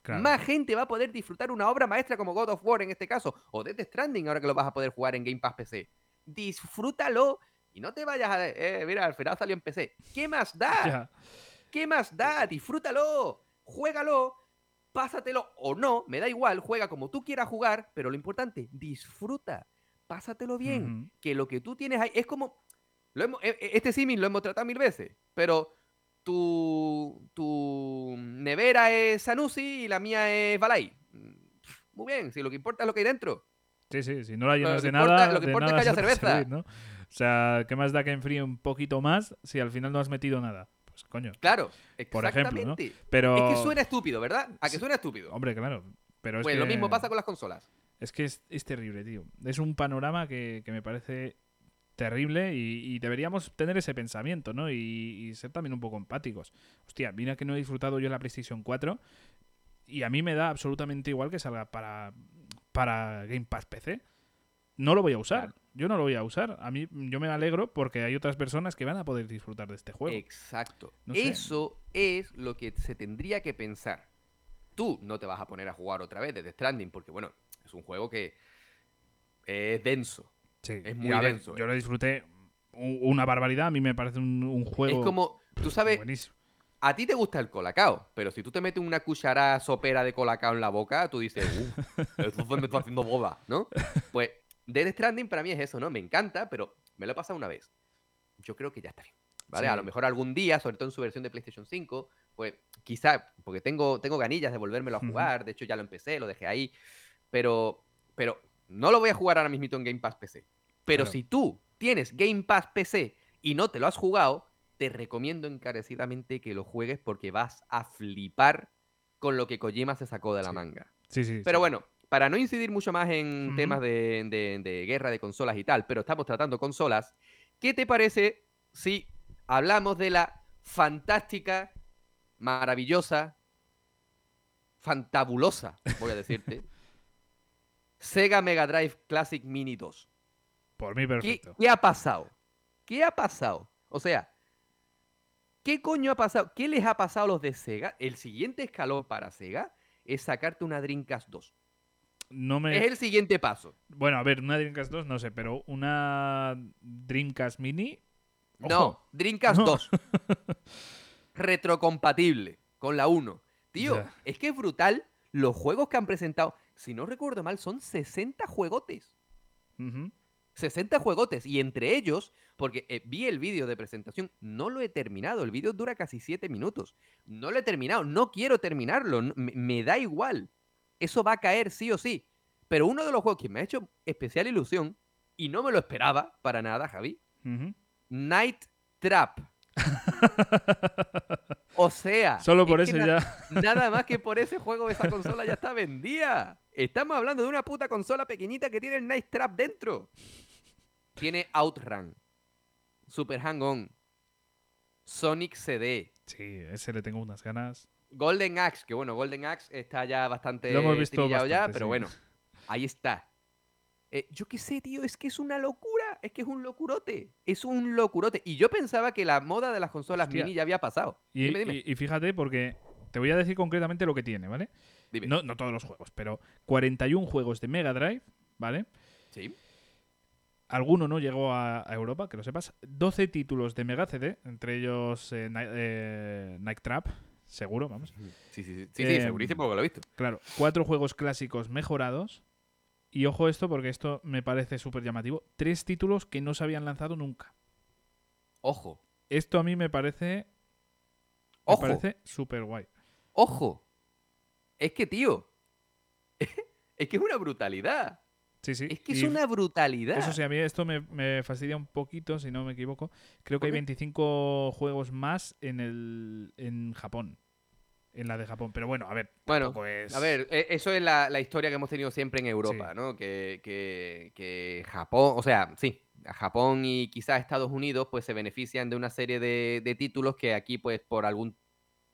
Claro. Más gente va a poder disfrutar una obra maestra como God of War en este caso, o Death Stranding ahora que lo vas a poder jugar en Game Pass PC. Disfrútalo y no te vayas a... Eh, mira, al final salió en PC. ¿Qué más da? ¿Qué más da? Disfrútalo, juégalo, pásatelo o no, me da igual, juega como tú quieras jugar, pero lo importante, disfruta, pásatelo bien, que lo que tú tienes ahí es como, lo hemos- e- e- este símil lo hemos tratado mil veces, pero tu, tu nevera es Sanusi y la mía es Balay. Muy bien, si lo que importa es lo que hay dentro. Sí, sí, si no la llenas de importa- nada, lo que importa es que haya cerveza. servir, ¿no? O sea, ¿qué más da que enfríe un poquito más si al final no has metido nada? Pues coño. Claro, Por ejemplo, ¿no? exactamente. Pero. Es que suena estúpido, ¿verdad? A que suena estúpido. Hombre, claro. Pero es pues que... lo mismo pasa con las consolas. Es que es, es terrible, tío. Es un panorama que, que me parece terrible y, y deberíamos tener ese pensamiento, ¿no? Y, y ser también un poco empáticos. Hostia, mira que no he disfrutado yo la PlayStation 4 y a mí me da absolutamente igual que salga para, para Game Pass PC. No lo voy a usar. Claro. Yo no lo voy a usar. A mí yo me alegro porque hay otras personas que van a poder disfrutar de este juego. Exacto. No sé. Eso es lo que se tendría que pensar. Tú no te vas a poner a jugar otra vez desde Stranding, porque bueno, es un juego que es denso. Sí, es muy ver, denso, Yo eh. lo disfruté una barbaridad. A mí me parece un, un juego Es como, tú sabes, buenísimo. a ti te gusta el colacao, pero si tú te metes una cucharada sopera de colacao en la boca, tú dices, uff, esto me está haciendo boda, ¿no? Pues Dead Stranding para mí es eso, ¿no? Me encanta, pero me lo he pasado una vez. Yo creo que ya está bien. ¿Vale? Sí. A lo mejor algún día, sobre todo en su versión de PlayStation 5, pues quizá, porque tengo, tengo ganillas de volvérmelo a jugar, de hecho ya lo empecé, lo dejé ahí, pero, pero no lo voy a jugar ahora mismo en Game Pass PC. Pero Claro. si tú tienes Game Pass PC y no te lo has jugado, te recomiendo encarecidamente que lo juegues porque vas a flipar con lo que Kojima se sacó de la Sí. manga. Sí, sí. Pero sí. bueno, para no incidir mucho más en temas de, de- de guerra de consolas y tal, pero estamos tratando consolas, ¿qué te parece si hablamos de la fantástica, maravillosa, fantabulosa, voy a decirte, Sega Mega Drive Classic Mini 2? Por mí ¿Qué, perfecto. qué ha pasado? ¿Qué ha pasado? O sea, ¿qué coño ha pasado? ¿Qué les ha pasado a los de Sega? El siguiente escalón para Sega es sacarte una Dreamcast 2. No me... Es el siguiente paso. Bueno, a ver, una Dreamcast 2 no sé, pero una Dreamcast Mini... Ojo. No, Dreamcast No. 2. Retrocompatible con la 1. Tío, es que es brutal los juegos que han presentado. Si no recuerdo mal, son 60 juegotes. Ujú. 60 juegotes. Y entre ellos, porque eh, vi el vídeo de presentación, no lo he terminado. El vídeo dura casi 7 minutos. No lo he terminado. No quiero terminarlo. no- me, me da igual. Eso va a caer sí o sí. Pero uno de los juegos que me ha hecho especial ilusión, y no me lo esperaba para nada, Javi. Night Trap. O sea, Solo por es eso na- ya... nada más que por ese juego esa consola ya está vendida. Estamos hablando de una puta consola pequeñita que tiene el Night Trap dentro. Tiene Outrun, Super Hang-On, Sonic CD, Sí, ese le tengo unas ganas. Golden Axe, que bueno, Golden Axe está ya bastante Lo hemos visto trillado ya, bastante, pero sí. bueno, ahí está. Eh, yo qué sé, tío, es que es una locura, es que es un locurote, es un locurote. Y yo pensaba que la moda de las consolas Hostia. mini ya había pasado. Y, dime, dime, y- y fíjate, porque te voy a decir concretamente lo que tiene, ¿vale? dime. No, no todos los juegos, pero 41 juegos de Mega Drive, ¿vale? Sí, Alguno no llegó a, a Europa, que lo sepas. 12 títulos de Mega CD, entre ellos eh, eh, Night Trap, seguro, vamos. sí, sí, sí, sí, sí, Em, segurísimo porque lo he visto. Claro, cuatro juegos clásicos mejorados. Y ojo esto, porque esto me parece súper llamativo. Tres títulos que no se habían lanzado nunca. Ojo, Esto a mí me parece. Me parece súper guay. ojo. Es que, tío, es que es una brutalidad. Sí, sí. Es que es una brutalidad. Eso sí, a mí esto me, me fastidia un poquito, si no me equivoco. Creo que ¿Por hay qué? 25 juegos más en el en Japón. En la de Japón. Pero bueno, a ver. Bueno, es- A ver, e- eso es la, la historia que hemos tenido siempre en Europa, Sí. ¿no? Que, que- que Japón, o sea, sí, Japón y quizás Estados Unidos pues se benefician de una serie de, de títulos que aquí pues por algún,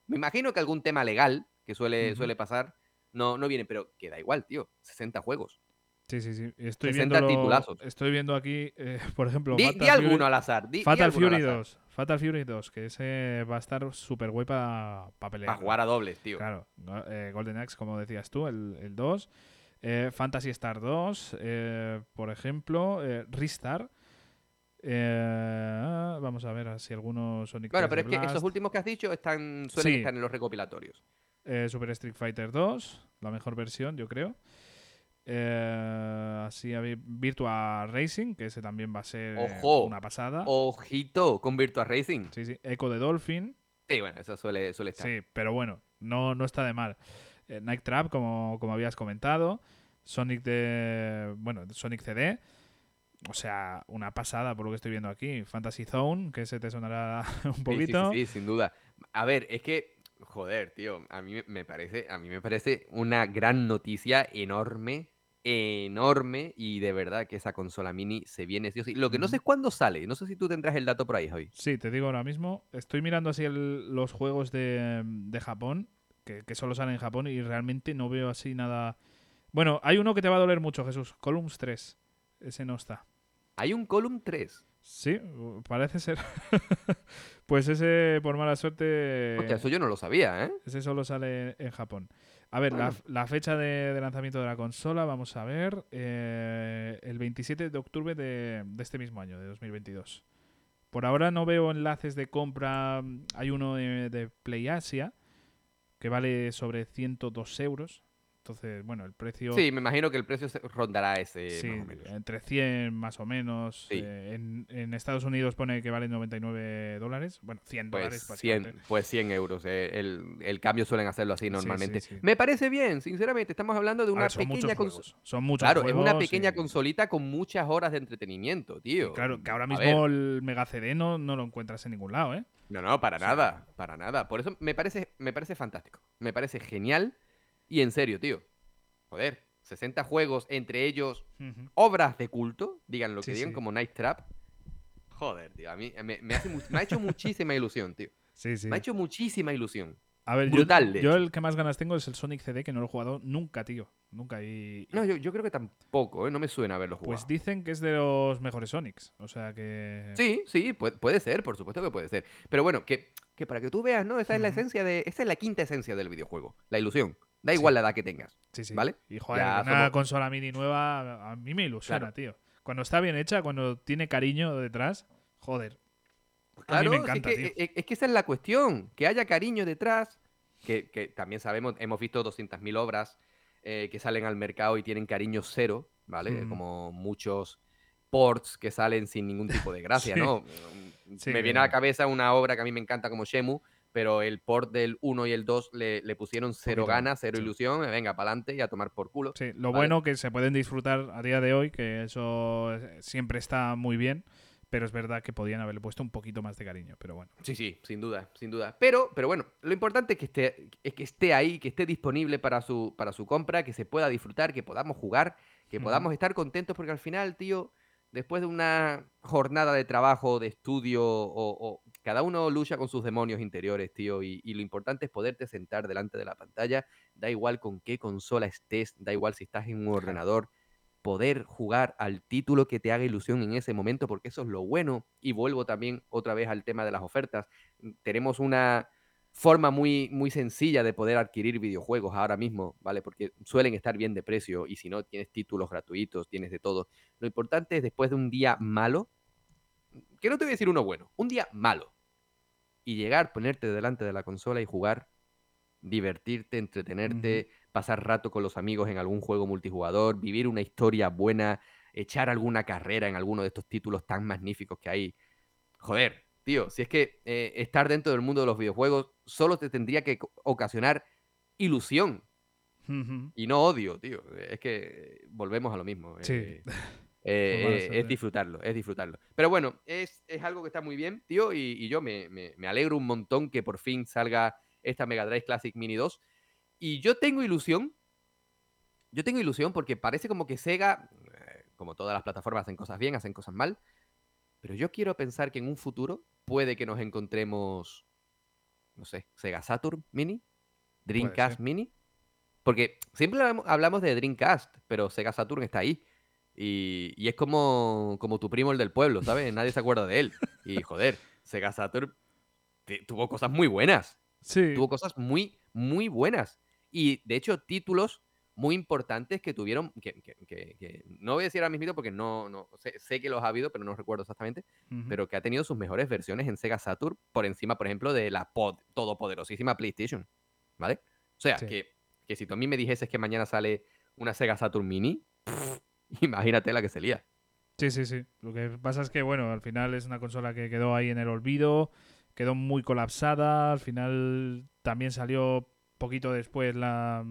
me imagino que algún tema legal que suele, suele pasar, no, no viene, pero que da igual, tío, 60 juegos. Sí, sí, sí. Estoy 60 viendo, titulazos. estoy viendo aquí, eh, por ejemplo, Di, di alguno Fury, al azar, di, di Fatal al Fury azar. 2. Fatal Fury 2, que ese va a estar súper guay para pelear. Para jugar a dobles, tío. Claro, eh, Golden Axe, como decías tú, el, el 2. Eh, Fantasy Star 2, eh, por ejemplo, eh, Ristar. Eh, vamos a ver si algunos Sonic Bueno, 3 pero es de que Blast, esos últimos que has dicho están, suelen Sí. estar en los recopilatorios. Super Street Fighter 2, la mejor versión, yo creo. Eh, así Virtua Racing, que ese también va a ser eh, Ojo, una pasada. Ojito con Virtua Racing. Sí, sí. Echo de Dolphin. Sí, bueno, eso suele, suele estar. Sí, pero bueno, no, no está de mal. Eh, Night Trap, como, como habías comentado. Sonic de. Bueno, Sonic CD. O sea, una pasada por lo que estoy viendo aquí. Fantasy Zone, que ese te sonará un sí, poquito. Sí, sí, sin duda. A ver, es que, joder, tío, a mí me parece, a mí me parece una gran noticia enorme, enorme, y de verdad que esa consola mini se viene sí. Lo que no sé es cuándo sale, no sé si tú tendrás el dato por ahí, Javi. Sí, te digo ahora mismo. Estoy mirando así el- los juegos de, de Japón, que, que solo salen en Japón, y realmente no veo así nada. Bueno, hay uno que te va a doler mucho, Jesús. Columns 3. Ese no está. Hay un Column 3. Sí, parece ser. pues ese, por mala suerte. Hostia, eso yo no lo sabía, ¿eh? Ese solo sale en Japón. A ver, la, Bueno. la fecha de, de lanzamiento de la consola, vamos a ver. eh, el 27 de octubre de, de este mismo año, de 2022. Por ahora no veo enlaces de compra. Hay uno de, de PlayAsia que vale sobre 102 euros. Entonces, bueno, el precio. Sí, me imagino que el precio rondará ese, Sí, más o menos. entre 100 más o menos. Sí. Eh, en, en Estados Unidos pone que vale 99 dólares. Bueno, 100 dólares. Pues 100, básicamente. pues 100 euros. eh, El, el cambio suelen hacerlo así Sí, sí, normalmente. sí. Me parece bien, sinceramente. Estamos hablando de una ver, son pequeña consola. juegos. Son muchos Claro, es una pequeña consolita con muchas horas de entretenimiento, tío. Claro, que ahora mismo el Mega CD no, no lo encuentras en ningún lado, ¿eh? no, no, para nada, para nada. Por eso me parece, me parece fantástico. Me parece genial y en serio, tío. Joder, 60 juegos, entre ellos obras de culto, digan lo que digan, sí. como Night Trap. Joder, tío, a mí me, me hace me ha hecho muchísima ilusión, tío. Sí, sí. Me ha hecho muchísima ilusión. A ver, brutal, yo, el que más ganas tengo es el Sonic CD, que no lo he jugado nunca, tío. Nunca. Y, y No, yo, yo creo que tampoco, ¿eh? No me suena haberlo jugado. pues dicen que es de los mejores Sonics. O sea que. Sí, sí, puede, puede ser, por supuesto que puede ser. Pero bueno, que, que para que tú veas, ¿no? Esa es la esencia de. Esa es la quinta esencia del videojuego. La ilusión. Da Sí. igual la edad que tengas. Sí, sí. ¿Vale? Y joder, Ya una somos- consola mini nueva a mí me ilusiona, Claro. tío. Cuando está bien hecha, cuando tiene cariño detrás, joder. A Claro, mí me encanta, es, que, tío. es- es que esa es la cuestión. Que haya cariño detrás. Que, que también sabemos, hemos visto 200.000 obras eh, que salen al mercado y tienen cariño cero, ¿vale? Ujú. Como muchos ports que salen sin ningún tipo de gracia, Sí. ¿no? Sí, me viene a la cabeza una obra que a mí me encanta como Shemu, pero el port del 1 y el 2 le, le pusieron cero ganas, cero sí. ilusión, eh, venga, para adelante y a tomar por culo. Sí, lo ¿vale? bueno que se pueden disfrutar a día de hoy, que eso eh, siempre está muy bien, pero es verdad que podían haberle puesto un poquito más de cariño, pero bueno. Sí, sí, sin duda, sin duda. Pero, pero bueno, lo importante es que esté, es que esté ahí, que esté disponible para su, para su compra, que se pueda disfrutar, que podamos jugar, que Ujú. podamos estar contentos, porque al final, tío, después de una jornada de trabajo, de estudio, o, o- cada uno lucha con sus demonios interiores, tío, y, y lo importante es poderte sentar delante de la pantalla, da igual con qué consola estés, da igual si estás en un ordenador, poder jugar al título que te haga ilusión en ese momento, porque eso es lo bueno. Y vuelvo también otra vez al tema de las ofertas. Tenemos una forma muy, muy sencilla de poder adquirir videojuegos ahora mismo, ¿vale? Porque suelen estar bien de precio y si no, tienes títulos gratuitos, tienes de todo. Lo importante es después de un día malo, que no te voy a decir uno bueno, un día malo, y llegar, ponerte delante de la consola y jugar, divertirte, entretenerte, pasar rato con los amigos en algún juego multijugador, vivir una historia buena, echar alguna carrera en alguno de estos títulos tan magníficos que hay. Joder, tío, si es que eh, estar dentro del mundo de los videojuegos solo te tendría que ocasionar ilusión. Y no odio, tío. Es que volvemos a lo mismo. Sí. eh, eh, eh, es disfrutarlo, es disfrutarlo. Pero bueno, es, es algo que está muy bien, tío, y, y yo me, me- me alegro un montón que por fin salga esta Mega Drive Classic Mini 2. Y yo tengo ilusión, yo tengo ilusión porque parece como que Sega, eh, como todas las plataformas, hacen cosas bien, hacen cosas mal, pero yo quiero pensar que en un futuro puede que nos encontremos, no sé, Sega Saturn Mini, Dreamcast. Mini, porque siempre hablamos de Dreamcast, pero Sega Saturn está ahí. Y, y es como, como tu primo el del pueblo, ¿sabes? Nadie se acuerda de él. Y joder, Sega Saturn tuvo cosas muy buenas. Sí. Tuvo cosas muy, muy buenas. Y de hecho, títulos muy importantes que tuvieron, que, que- que- que no voy a decir ahora mismo porque no, no sé, sé que los ha habido, pero no recuerdo exactamente, pero que ha tenido sus mejores versiones en Sega Saturn por encima, por ejemplo, de la pod- todopoderosísima PlayStation. ¿Vale? O sea, Sí. que, que si tú a mí me dijeses que mañana sale una Sega Saturn Mini, imagínate la que se lía. Sí, sí, sí. Lo que pasa es que, bueno, al final es una consola que quedó ahí en el olvido, quedó muy colapsada, al final también salió poquito después la,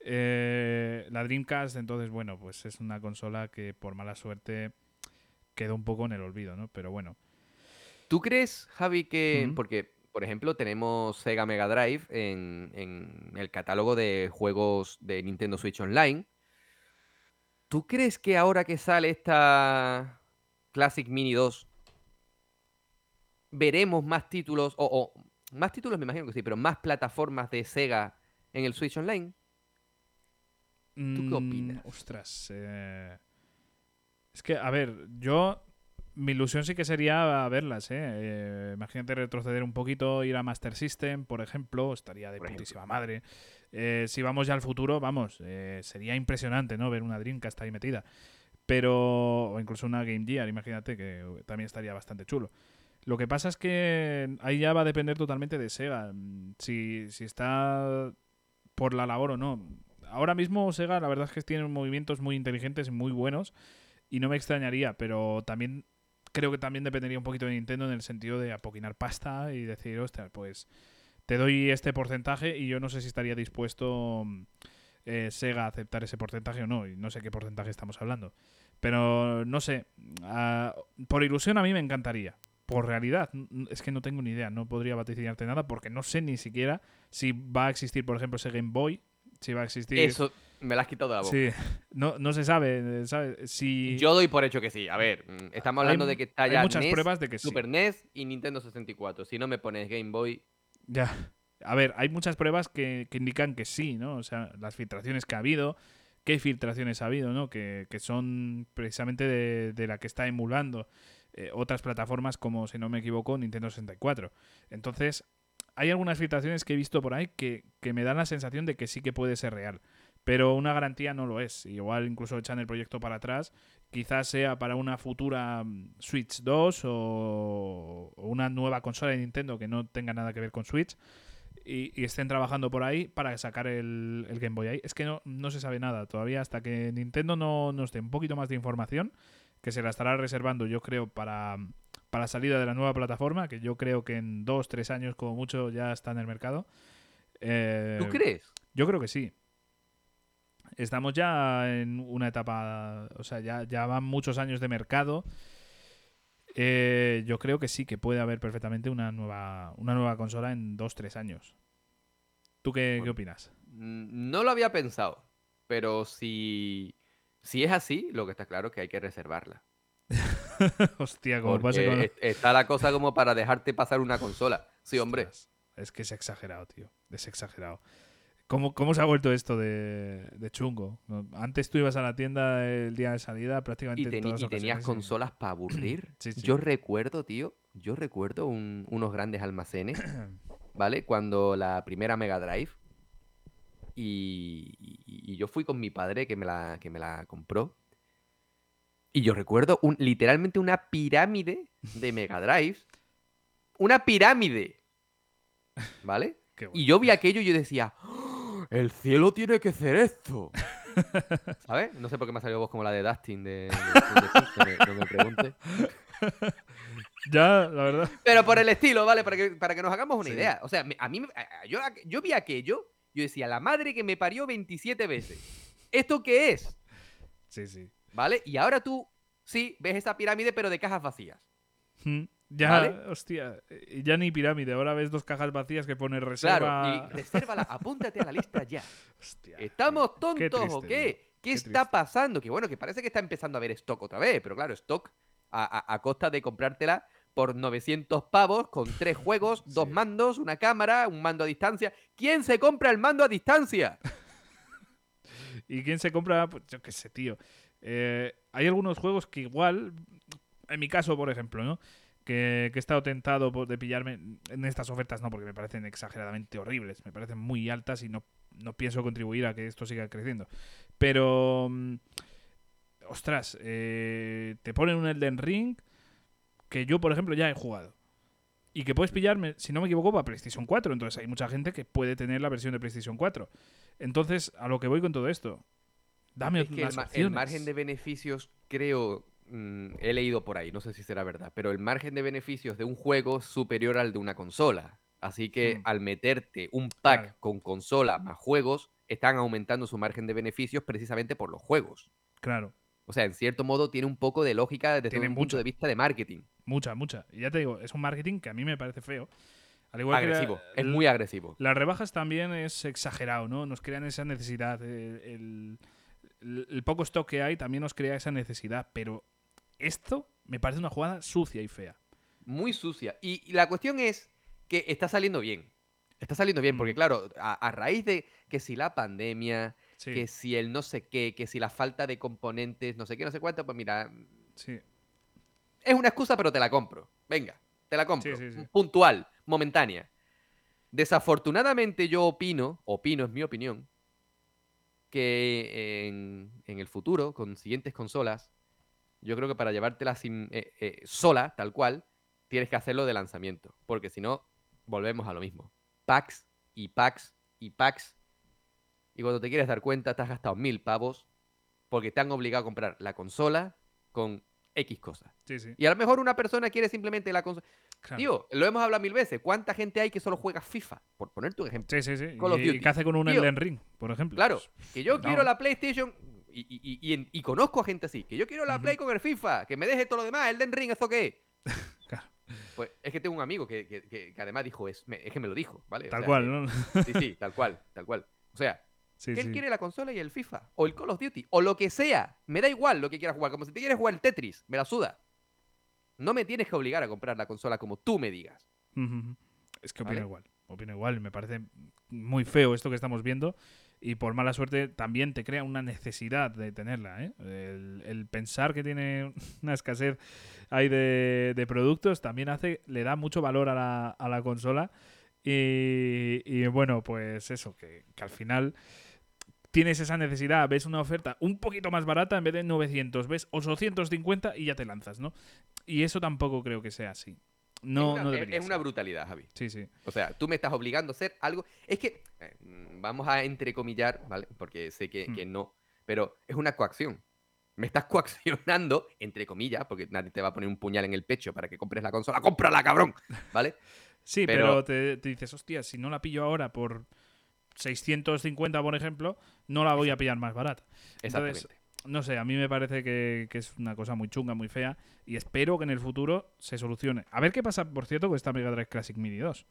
eh, la Dreamcast, entonces, bueno, pues es una consola que por mala suerte quedó un poco en el olvido, ¿no? Pero bueno, ¿Tú crees, Javi, que, porque, por ejemplo, tenemos Sega Mega Drive en, en el catálogo de juegos de Nintendo Switch Online? ¿Tú crees que ahora que sale esta Classic Mini 2, veremos más títulos, o, o más títulos me imagino que sí, pero más plataformas de Sega en el Switch Online? ¿Tú qué Mm, opinas? Ostras. eh, Es que, a ver, yo. Mi ilusión sí que sería verlas, ¿eh? Eh, Imagínate retroceder un poquito, ir a Master System, por ejemplo, estaría de Por ejemplo. putísima madre. Eh, si vamos ya al futuro, vamos, eh, sería impresionante, ¿no? Ver una Dreamcast ahí metida. Pero. O incluso una Game Gear, imagínate, que también estaría bastante chulo. Lo que pasa es que ahí ya va a depender totalmente de Sega. Si, si está por la labor o no. Ahora mismo Sega la verdad es que tiene movimientos muy inteligentes y muy buenos y no me extrañaría, pero también creo que también dependería un poquito de Nintendo en el sentido de apoquinar pasta y decir, ostras, pues te doy este porcentaje y yo no sé si estaría dispuesto mm, eh, Sega a aceptar ese porcentaje o no, y no sé qué porcentaje estamos hablando. Pero no sé, ah, por ilusión a mí me encantaría. Por realidad, es que no tengo ni idea, no podría vaticinarte nada porque no sé ni siquiera si va a existir, por ejemplo, ese Game Boy, si va a existir... Eso me la has quitado de la boca. Sí, no, no se sabe, ¿sabe? Si Yo doy por hecho que sí. A ver, mm, estamos Hay hablando de que está hay ya muchas NES, pruebas de que sí. Super NES y Nintendo 64. Si no me pones Game Boy, Ya. A ver, hay muchas pruebas que, que indican que sí, ¿no? O sea, las filtraciones que ha habido, qué filtraciones ha habido, ¿no? Que, que son precisamente de, de la que está emulando eh, otras plataformas como, si no me equivoco, Nintendo 64. Entonces, hay algunas filtraciones que he visto por ahí que, que me dan la sensación de que sí que puede ser real. Pero una garantía no lo es. Igual incluso echan el proyecto para atrás. Quizás sea para una futura mm, Switch 2 o, una nueva consola de Nintendo que no tenga nada que ver con Switch. Y, y estén trabajando por ahí para sacar el, el Game Boy ahí. Es que no, no se sabe nada todavía hasta que Nintendo no nos dé un poquito más de información, que se la estará reservando yo creo para, para la salida de la nueva plataforma, que yo creo que en dos, tres años como mucho ya está en el mercado. Eh, ¿tú crees? yo creo que sí. Estamos ya en una etapa, o sea, ya, ya van muchos años de mercado. Eh, yo creo que sí, que puede haber perfectamente una nueva, una nueva consola en dos, tres años. ¿Tú qué, qué opinas? Mm, No lo había pensado, pero si, si es así, lo que está claro es que hay que reservarla. Hostia, como pasa con... es- está la cosa como para dejarte pasar una consola. Sí, hombre. Ostras, es que es exagerado, tío. Es exagerado. ¿Cómo, cómo se ha vuelto esto de, de chungo? Antes tú ibas a la tienda el día de salida prácticamente Y, en todas y tenías consolas para aburrir. Sí, sí. Yo recuerdo, tío, yo recuerdo un- unos grandes almacenes, ¿vale? Cuando la primera Mega Drive. Y, y- y yo fui con mi padre que me la, que me la compró. Y yo recuerdo un, literalmente una pirámide de Mega Drive. Una pirámide. ¿Vale? Bueno. Y yo vi aquello y yo decía, "¡Oh! El cielo tiene que ser esto. ¿Sabes? No sé por qué me ha salido voz como la de Dustin de, no me, no me pregunte. Ya, la verdad. Pero por el estilo, ¿vale? Para que, para que nos hagamos una Sí. idea. O sea, a mí, yo, yo vi aquello, yo yo decía, la madre que me parió 27 veces. ¿Esto qué es? Sí, sí. ¿Vale? Y ahora tú, sí, ves esa pirámide, pero de cajas vacías. Mm, Ya, ¿Vale? hostia, eh, ya ni pirámide, ahora ves dos cajas vacías que pone reserva. Claro, y resérvala, apúntate a la lista ya. Hostia. ¿Estamos Qué tontos triste, o qué? ¿Qué Qué está triste. pasando? Que bueno, que parece que está empezando a haber stock otra vez, pero claro, stock a, a- a costa de comprártela por 900 pavos con tres juegos, dos Sí. mandos, una cámara, un mando a distancia. ¿Quién se compra el mando a distancia? ¿Y quién se compra? Pues yo qué sé, tío. Eh, hay algunos juegos que igual, en mi caso, por ejemplo, ¿no? Que, que he estado tentado de pillarme en estas ofertas, no, porque me parecen exageradamente horribles, me parecen muy altas y no, no pienso contribuir a que esto siga creciendo. Pero, mm, ostras, eh, te ponen un Elden Ring que yo, por ejemplo, ya he jugado. Y que puedes pillarme, si no me equivoco, para PlayStation 4. Entonces hay mucha gente que puede tener la versión de PlayStation 4. Entonces, a lo que voy con todo esto. Dame Es que el, margen de beneficios, creo, mm, he leído por ahí, no sé si será verdad, pero el margen de beneficios de un juego es superior al de una consola. Así que Mm. al meterte un pack Claro. con consola más juegos, están aumentando su margen de beneficios precisamente por los juegos. Claro, O sea, en cierto modo tiene un poco de lógica desde Tiene un punto de vista de marketing. mucha, mucha. Y ya te digo, es un marketing que a mí me parece feo. Al igual agresivo, que la- es muy agresivo. Las rebajas también es exagerado, ¿no? Nos crean esa necesidad. eh, El, el- el poco stock que hay también nos crea esa necesidad. Pero esto me parece una jugada sucia y fea. Muy sucia. Y, y la cuestión es que está saliendo bien. Está saliendo bien, porque claro, a, a raíz de que si la pandemia, Sí, que si el no sé qué, que si la falta de componentes, no sé qué, no sé cuánto, pues mira, sí. es una excusa, pero te la compro. Venga, te la compro. Sí, sí, sí. Puntual, momentánea. Desafortunadamente yo opino, opino es mi opinión, que en, en el futuro, con siguientes consolas, yo creo que para llevártela sin, eh, eh, sola, tal cual, tienes que hacerlo de lanzamiento. Porque si no, volvemos a lo mismo. Packs y packs y packs. Y cuando te quieres dar cuenta, te has gastado mil pavos porque te han obligado a comprar la consola con X cosas. Sí, sí. Y a lo mejor una persona quiere simplemente la consola. claro. Tío, lo hemos hablado mil veces. ¿Cuánta gente hay que solo juega FIFA? Por ponerte un ejemplo. Sí, sí, sí. Call of Y, Duty. y qué hace con un Elden Ring, por ejemplo. Claro, que yo No. quiero la PlayStation y, y- y- y conozco a gente así. Que yo quiero la Ujú. Play con el FIFA. Que me deje todo lo demás. El Den Ring, ¿eso qué? Claro. Pues es que tengo un amigo que, que- que- que además dijo, es, me- es que me lo dijo, ¿vale? O Tal sea, cual, que- ¿no? Sí, sí, tal cual, tal cual. O sea, Sí, que él sí. quiere la consola y el FIFA. O el Call of Duty. O lo que sea. Me da igual lo que quieras jugar. Como si te quieres jugar el Tetris. Me la suda. No me tienes que obligar a comprar la consola como tú me digas. Ujú. Es que opino ¿Vale? igual. Opino igual. Me parece muy feo esto que estamos viendo. Y por mala suerte también te crea una necesidad de tenerla. ¿eh? El, pensar que tiene una escasez ahí de, productos también hace, le da mucho valor a la, consola. Y, y bueno, pues eso, que, que al final tienes esa necesidad, ves una oferta un poquito más barata en vez de 900, ves 850 y ya te lanzas, ¿no? Y eso tampoco creo que sea así. No, es una, no es- debería es una ser. brutalidad, Javi. Sí, sí. O sea, tú me estás obligando a hacer algo. Es que, eh, mm, vamos a entrecomillar, ¿vale? Porque sé que, Hmm. que no, pero es una coacción. Me estás coaccionando, entre comillas, porque nadie te va a poner un puñal en el pecho para que compres la consola. ¡Cómprala, cabrón! ¿Vale? Sí, pero, Pero- te, te dices, hostia, si no la pillo ahora por 650, por ejemplo, no la voy a pillar más barata. Exactamente. Entonces, no sé, a mí me parece que, que es una cosa muy chunga, muy fea, y espero que en el futuro se solucione. A ver qué pasa, por cierto, con esta Mega Drive Classic Mini 2.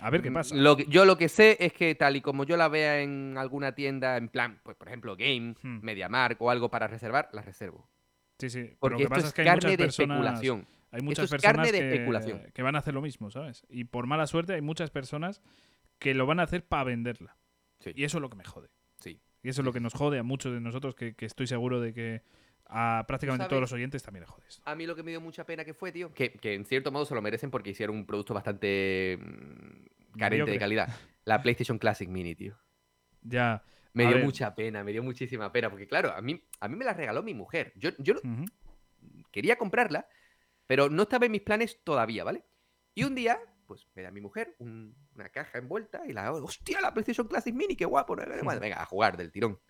A ver qué Mm, pasa. Lo que- yo lo que sé es que tal y como yo la vea en alguna tienda, en plan, pues por ejemplo, Game, Hmm. MediaMark o algo para reservar, la reservo. Sí, sí. Porque lo que esto pasa es es que hay carne muchas de personas, especulación. hay muchas es personas carne de que, especulación. que van a hacer lo mismo, ¿sabes? Y por mala suerte hay muchas personas que lo van a hacer para venderla. Sí. Y eso es lo que me jode. Y eso es lo que nos jode a muchos de nosotros, que, que estoy seguro de que a prácticamente sabes? todos los oyentes también les jode esto. A mí lo que me dio mucha pena que fue, tío, que, que en cierto modo se lo merecen porque hicieron un producto bastante mm, carente Mediocre. de calidad. La PlayStation Classic Mini, tío. Ya. Me A dio ver. mucha pena, me dio muchísima pena, porque claro, a mí, a mí me la regaló mi mujer. Yo, yo quería comprarla, pero no estaba en mis planes todavía, ¿vale? Y un día, pues me da mi mujer un- una caja envuelta y la hostia, la PlayStation Classic Mini, qué guapo. Venga, a jugar del tirón.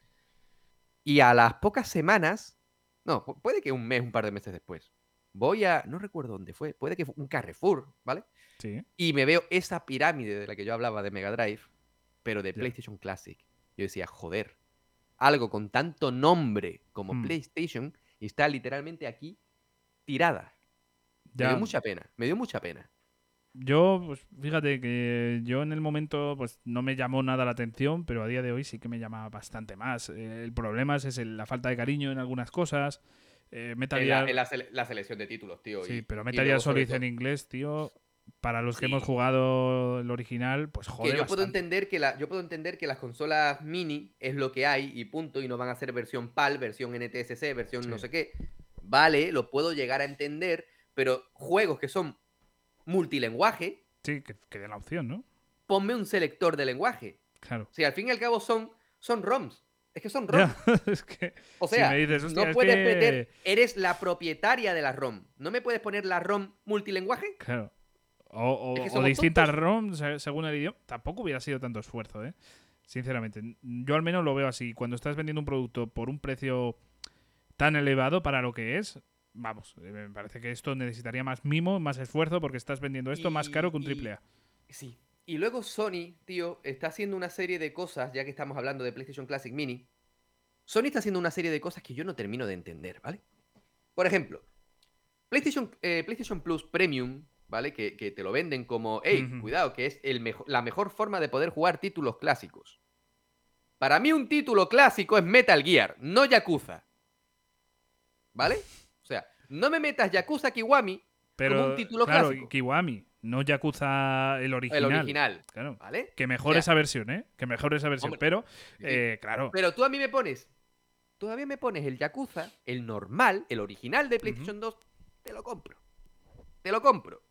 Y a las pocas semanas, no, pu- puede que un mes, un par de meses después, voy a, no recuerdo dónde fue, puede que fue un Carrefour, ¿vale? Sí. Y me veo esa pirámide de la que yo hablaba de Mega Drive pero de. PlayStation Classic. Yo decía, joder, algo con tanto nombre como Mm. PlayStation está literalmente aquí tirada. Me Ya, dio mucha pena, me dio mucha pena. Yo, pues fíjate que yo en el momento pues no me llamó nada la atención, pero a día de hoy sí que me llama bastante más. Eh, el problema es, ese, la falta de cariño en algunas cosas. Eh, Metal En la, Gear- en la sele- la selección de títulos, tío. sí, y- pero Metal Gear Solid en inglés, tío, para los que Sí. hemos jugado el original, pues que joder yo puedo entender que la, yo puedo entender que las consolas mini es lo que hay y punto, y no van a ser versión PAL, versión NTSC, versión no sé qué. Vale, lo puedo llegar a entender, pero juegos que son multilenguaje, Sí, que, que den la opción, ¿no? ponme un selector de lenguaje. Claro. O sea, al fin y al cabo son, son ROMs. Es que son ROMs. Es que O si sea, me dices, "Hostia, no es puedes que-". meter, eres la propietaria de la ROM. ¿No me puedes poner la ROM multilenguaje? Claro. O, o- Es que o somos distintas se- según el idioma. Tampoco hubiera sido tanto esfuerzo, ¿eh? Sinceramente. Yo al menos lo veo así. Cuando estás vendiendo un producto por un precio tan elevado para lo que es, vamos, eh, me parece que esto necesitaría más mimo, más esfuerzo, porque estás vendiendo esto más caro que un triple A. Sí. Y luego Sony, tío, está haciendo una serie de cosas, ya que estamos hablando de PlayStation Classic Mini. Sony está haciendo una serie de cosas que yo no termino de entender, ¿vale? Por ejemplo, PlayStation, eh, PlayStation Plus Premium, ¿vale? Que, que te lo venden como, hey, cuidado, que es el mejo- la mejor forma de poder jugar títulos clásicos. Para mí un título clásico es Metal Gear, no Yakuza. ¿Vale? No me metas Yakuza Kiwami Pero, un título claro, clásico. Kiwami, no Yakuza el original. el original, Claro. ¿vale? Que mejor O sea, esa versión, ¿eh? Que mejor esa versión. Hombre, pero, eh, claro. Pero tú a mí me pones. Todavía me pones el Yakuza, el normal, el original de PlayStation 2. Te lo compro. Te lo compro.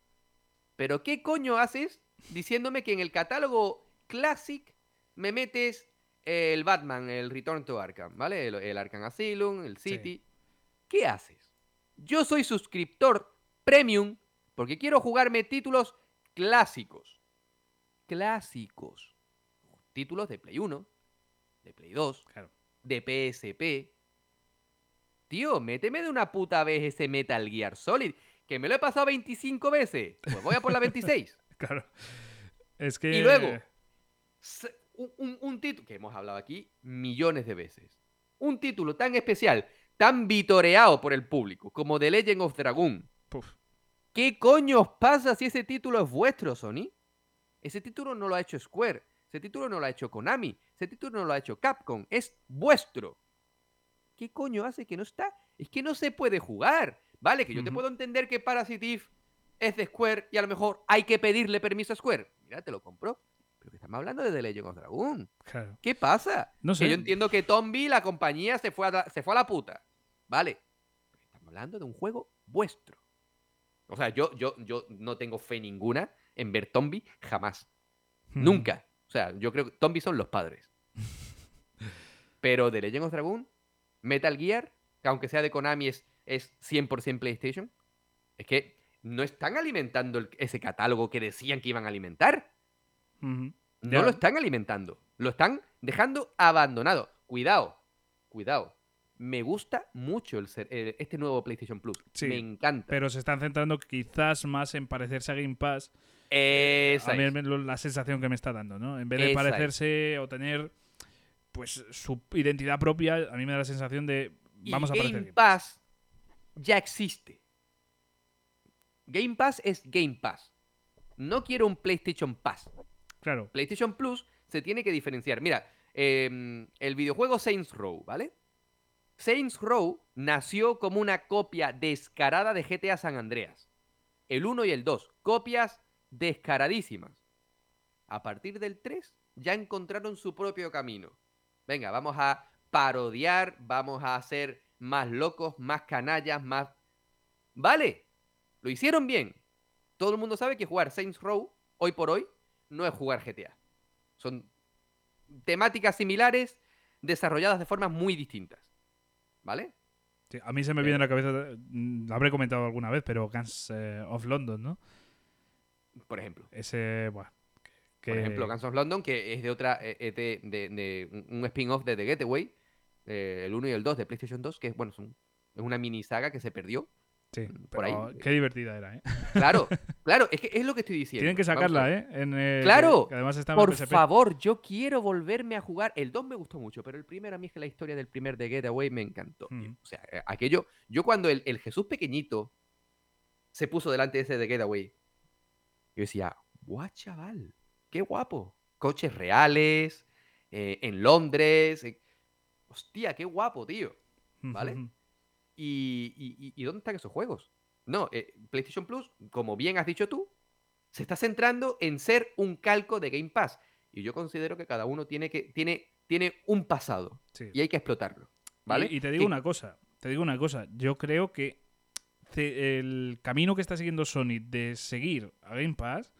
Pero ¿qué coño haces diciéndome que en el catálogo Classic me metes el Batman, el Return to Arkham, ¿vale? El, el Arkham Asylum, el Sí. City. ¿Qué haces? Yo soy suscriptor premium porque quiero jugarme títulos clásicos. Clásicos. Títulos de Play 1, de Play 2, Claro. de PSP. Tío, méteme de una puta vez ese Metal Gear Solid, que me lo he pasado 25 veces. Pues voy a por la 26. Claro. Es que. Y luego, un- un título que hemos hablado aquí millones de veces. Un título tan especial, tan vitoreado por el público, como The Legend of Dragon. puf, ¿Qué coño os pasa si ese título es vuestro, Sony? Ese título no lo ha hecho Square, ese título no lo ha hecho Konami, ese título no lo ha hecho Capcom, es vuestro. ¿Qué coño hace que no está? Es que no se puede jugar. Vale, que yo te puedo entender que Parasite Eve es de Square y a lo mejor hay que pedirle permiso a Square. Mira, te lo compro. Pero que estamos hablando de The Legend of Dragon. claro. ¿Qué pasa? No Que yo entiendo que Tombi, la compañía, se fue a la, se fue a la puta. Vale. Estamos hablando de un juego vuestro. O sea, yo, yo, yo no tengo fe ninguna en ver Tombi jamás. Mm. Nunca. O sea, yo creo que Tombi son los padres. Pero The Legend of Dragon, Metal Gear, que aunque sea de Konami, es, es 100% PlayStation. Es que no están alimentando el- ese catálogo que decían que iban a alimentar. No lo están alimentando. Lo están dejando abandonado. Cuidado, cuidado. Me gusta mucho el ser- el- este nuevo PlayStation Plus. Sí, Me encanta. Pero se están centrando quizás más en parecerse a Game Pass. Esa a mí es. la sensación que me está dando, ¿no? En vez de Esa es. parecerse o tener pues su identidad propia, a mí me da la sensación de Y vamos a parecer Game Game Pass ya existe. Game Pass es Game Pass. No quiero un PlayStation Pass. Claro. PlayStation Plus se tiene que diferenciar. Mira, em, el videojuego Saints Row, ¿vale? Saints Row nació como una copia descarada de GTA San Andreas. El 1 y el 2, copias descaradísimas. A partir del 3 ya encontraron su propio camino. Venga, vamos a parodiar, vamos a ser más locos, más canallas, más... Vale, lo hicieron bien. Todo el mundo sabe que jugar Saints Row, hoy por hoy, no es jugar GTA. Son temáticas similares, desarrolladas de formas muy distintas. ¿Vale? Sí, a mí se me viene a la cabeza, mm, lo habré comentado alguna vez, pero Guns eh, of London, ¿no? Por ejemplo. Ese, que, Por ejemplo, Guns of London, que es de otra, eh, es de, de- de un- spin-off de The Getaway, eh, el 1 y el 2 de PlayStation 2, que es, bueno, es una mini saga que se perdió. Sí, por ahí. qué divertida era, ¿eh? Claro, claro, es que es lo que estoy diciendo. Tienen que sacarla. ¿eh? En, Claro, que- además está en Por favor, yo quiero volverme a jugar. El 2 me gustó mucho, pero el primero a mí es que la historia del primer de Getaway me encantó. Mm. O sea, eh, aquello. Yo cuando el, el Jesús pequeñito se puso delante de ese de Getaway, yo decía, guau, chaval, qué guapo. Coches reales, eh, en Londres. eh, Hostia, qué guapo, tío. ¿vale? Ujú. ¿Y, y- y- y dónde están esos juegos? No, eh, PlayStation Plus, como bien has dicho tú, se está centrando en ser un calco de Game Pass. Y yo considero que cada uno tiene, que, tiene, tiene un pasado Sí. y hay que explotarlo. ¿Vale? Y, y te digo una cosa, te digo una cosa, yo creo que el camino que está siguiendo Sony de seguir a Game Pass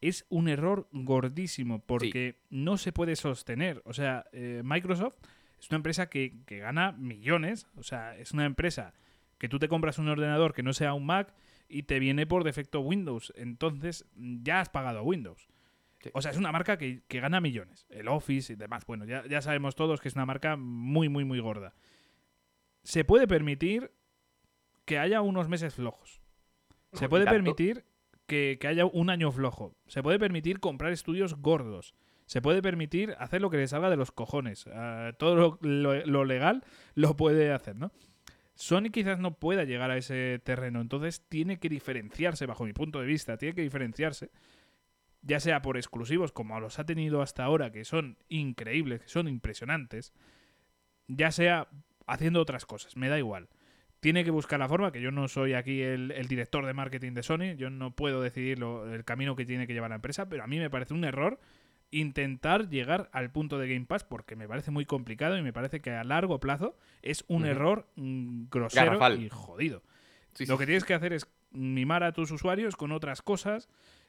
es un error gordísimo porque no se puede sostener. O sea, eh, Microsoft es una empresa que, que gana millones, o sea, es una empresa que tú te compras un ordenador que no sea un Mac y te viene por defecto Windows, entonces ya has pagado Windows. Sí. O sea, es una marca que, que gana millones. El Office y demás. Bueno, ya, ya sabemos todos que es una marca muy, muy, muy gorda. Se puede permitir que haya unos meses flojos. Se puede permitir que, que haya un año flojo. Se puede permitir comprar estudios gordos. Se puede permitir hacer lo que le salga de los cojones. Ah, todo lo legal lo puede hacer, ¿no? Sony quizás no pueda llegar a ese terreno, entonces tiene que diferenciarse, bajo mi punto de vista, tiene que diferenciarse, ya sea por exclusivos como los ha tenido hasta ahora, que son increíbles, que son impresionantes, ya sea haciendo otras cosas, me da igual. Tiene que buscar la forma, que yo no soy aquí el, el director de marketing de Sony, yo no puedo decidir lo- el camino que tiene que llevar la empresa, pero a mí me parece un error intentar llegar al punto de Game Pass porque me parece muy complicado y me parece que a largo plazo es un error mm, grosero Garrafal. y jodido. Sí, Lo sí, que sí. tienes que hacer es mimar a tus usuarios con otras cosas,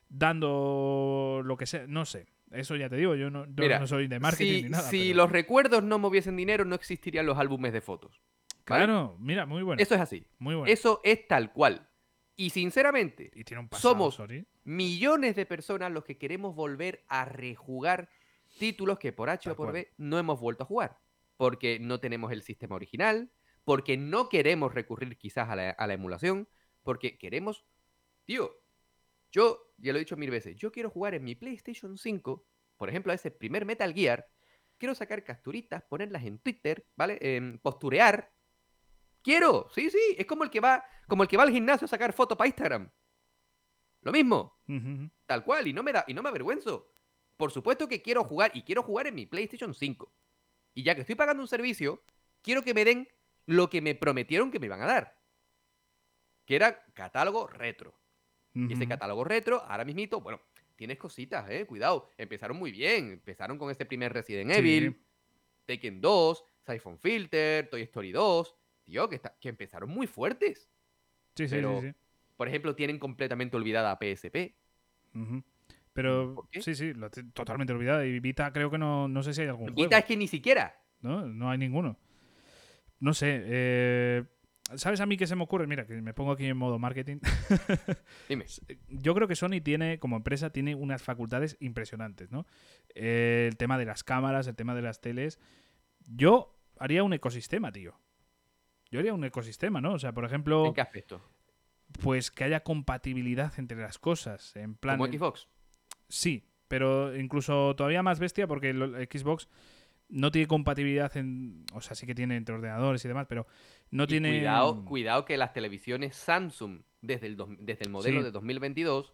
dando lo que sea, no sé. Eso ya te digo, yo no, yo Mira, no soy de marketing si, ni nada. si pero- los recuerdos no moviesen dinero, no existirían los álbumes de fotos. ¿vale? Claro, mira, muy bueno. Eso es así. muy bueno. Eso es tal cual. Y sinceramente, y tiene un pasado, somos- millones de personas los que queremos volver a rejugar títulos que por H o por. B no hemos vuelto a jugar. Porque no tenemos el sistema original, porque no queremos recurrir quizás a la, a la emulación, porque queremos... Tío, yo ya lo he dicho mil veces, yo quiero jugar en mi PlayStation 5, por ejemplo, a ese primer Metal Gear, quiero sacar capturitas, ponerlas en Twitter, ¿vale? Em, posturear. Quiero, sí, sí, es como el que va, como el que va al gimnasio a sacar fotos para Instagram. Lo mismo. Tal cual, y no me da, y no me avergüenzo. Por supuesto que quiero jugar, y quiero jugar en mi PlayStation 5. Y ya que estoy pagando un servicio, quiero que me den lo que me prometieron que me iban a dar. Que era catálogo retro. Y ese Ujú. catálogo retro, ahora mismito, bueno, tienes cositas, eh, cuidado. Empezaron muy bien. Empezaron con este primer Resident Sí. Evil, Tekken 2, Siphon Filter, Toy Story 2. Tío, que, está- que empezaron muy fuertes. Sí, sí, pero- sí, sí. Por ejemplo, tienen completamente olvidada a PSP. Pero sí, sí, lo totalmente olvidado. Y Vita creo que no, no sé si hay algún Vita juego. es que ni siquiera. ¿no? No hay ninguno. No sé. eh, ¿Sabes a mí qué se me ocurre? Mira, que me pongo aquí en modo marketing. Dime. Yo creo que Sony tiene, como empresa, tiene unas facultades impresionantes, ¿no? Eh, el tema de las cámaras, el tema de las teles. Yo haría un ecosistema, tío. Yo haría un ecosistema, ¿no? O sea, por ejemplo, ¿En qué aspecto? pues que haya compatibilidad entre las cosas. En plan, Como Xbox. Sí, pero incluso todavía más bestia porque el Xbox no tiene compatibilidad en. O sea, sí que tiene entre ordenadores y demás, pero no Y tiene. Cuidado, cuidado que las televisiones Samsung, desde el, desde el modelo Sí. de 2022,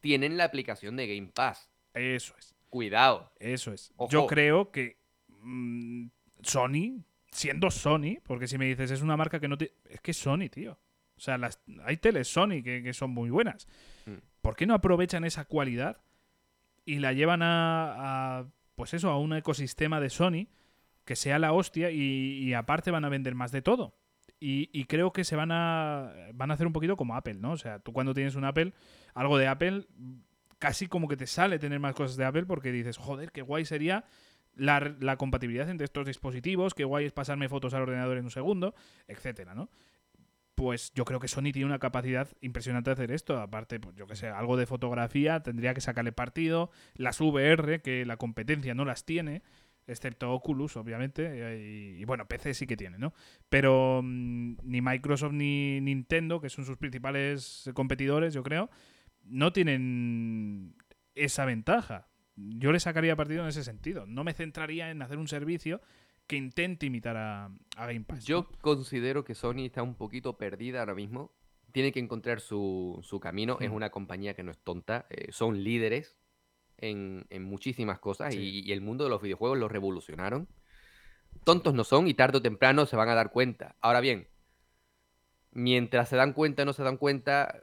tienen la aplicación de Game Pass. Eso es. Cuidado. Eso es. Ojo. Yo creo que mm, Sony, siendo Sony, porque si me dices es una marca que no tiene. Es que es Sony, tío. O sea, las, hay teles Sony que, que son muy buenas. Mm. ¿Por qué no aprovechan esa cualidad y la llevan a, a, pues eso, a un ecosistema de Sony que sea la hostia y, y aparte van a vender más de todo? Y, y creo que se van a van a hacer un poquito como Apple, ¿no? O sea, tú cuando tienes un Apple, algo de Apple, casi como que te sale tener más cosas de Apple porque dices, joder, qué guay sería la, la compatibilidad entre estos dispositivos, qué guay es pasarme fotos al ordenador en un segundo, etcétera, ¿no? Pues yo creo que Sony tiene una capacidad impresionante de hacer esto. Aparte, pues yo que sé, algo de fotografía tendría que sacarle partido. Las VR, que la competencia no las tiene. excepto Oculus, obviamente, y, bueno, PC sí que tiene, ¿no? Pero mm, ni Microsoft ni Nintendo, que son sus principales competidores, yo creo, no tienen esa ventaja. Yo le sacaría partido en ese sentido. No me centraría en hacer un servicio que intente imitar a, Game Pass. Yo considero que Sony está un poquito perdida ahora mismo. Tiene que encontrar su, camino. Es una compañía que no es tonta. Eh, son líderes en, muchísimas cosas y, el mundo de los videojuegos lo revolucionaron. Tontos no son y tarde o temprano se van a dar cuenta. Ahora bien, mientras se dan cuenta o no se dan cuenta,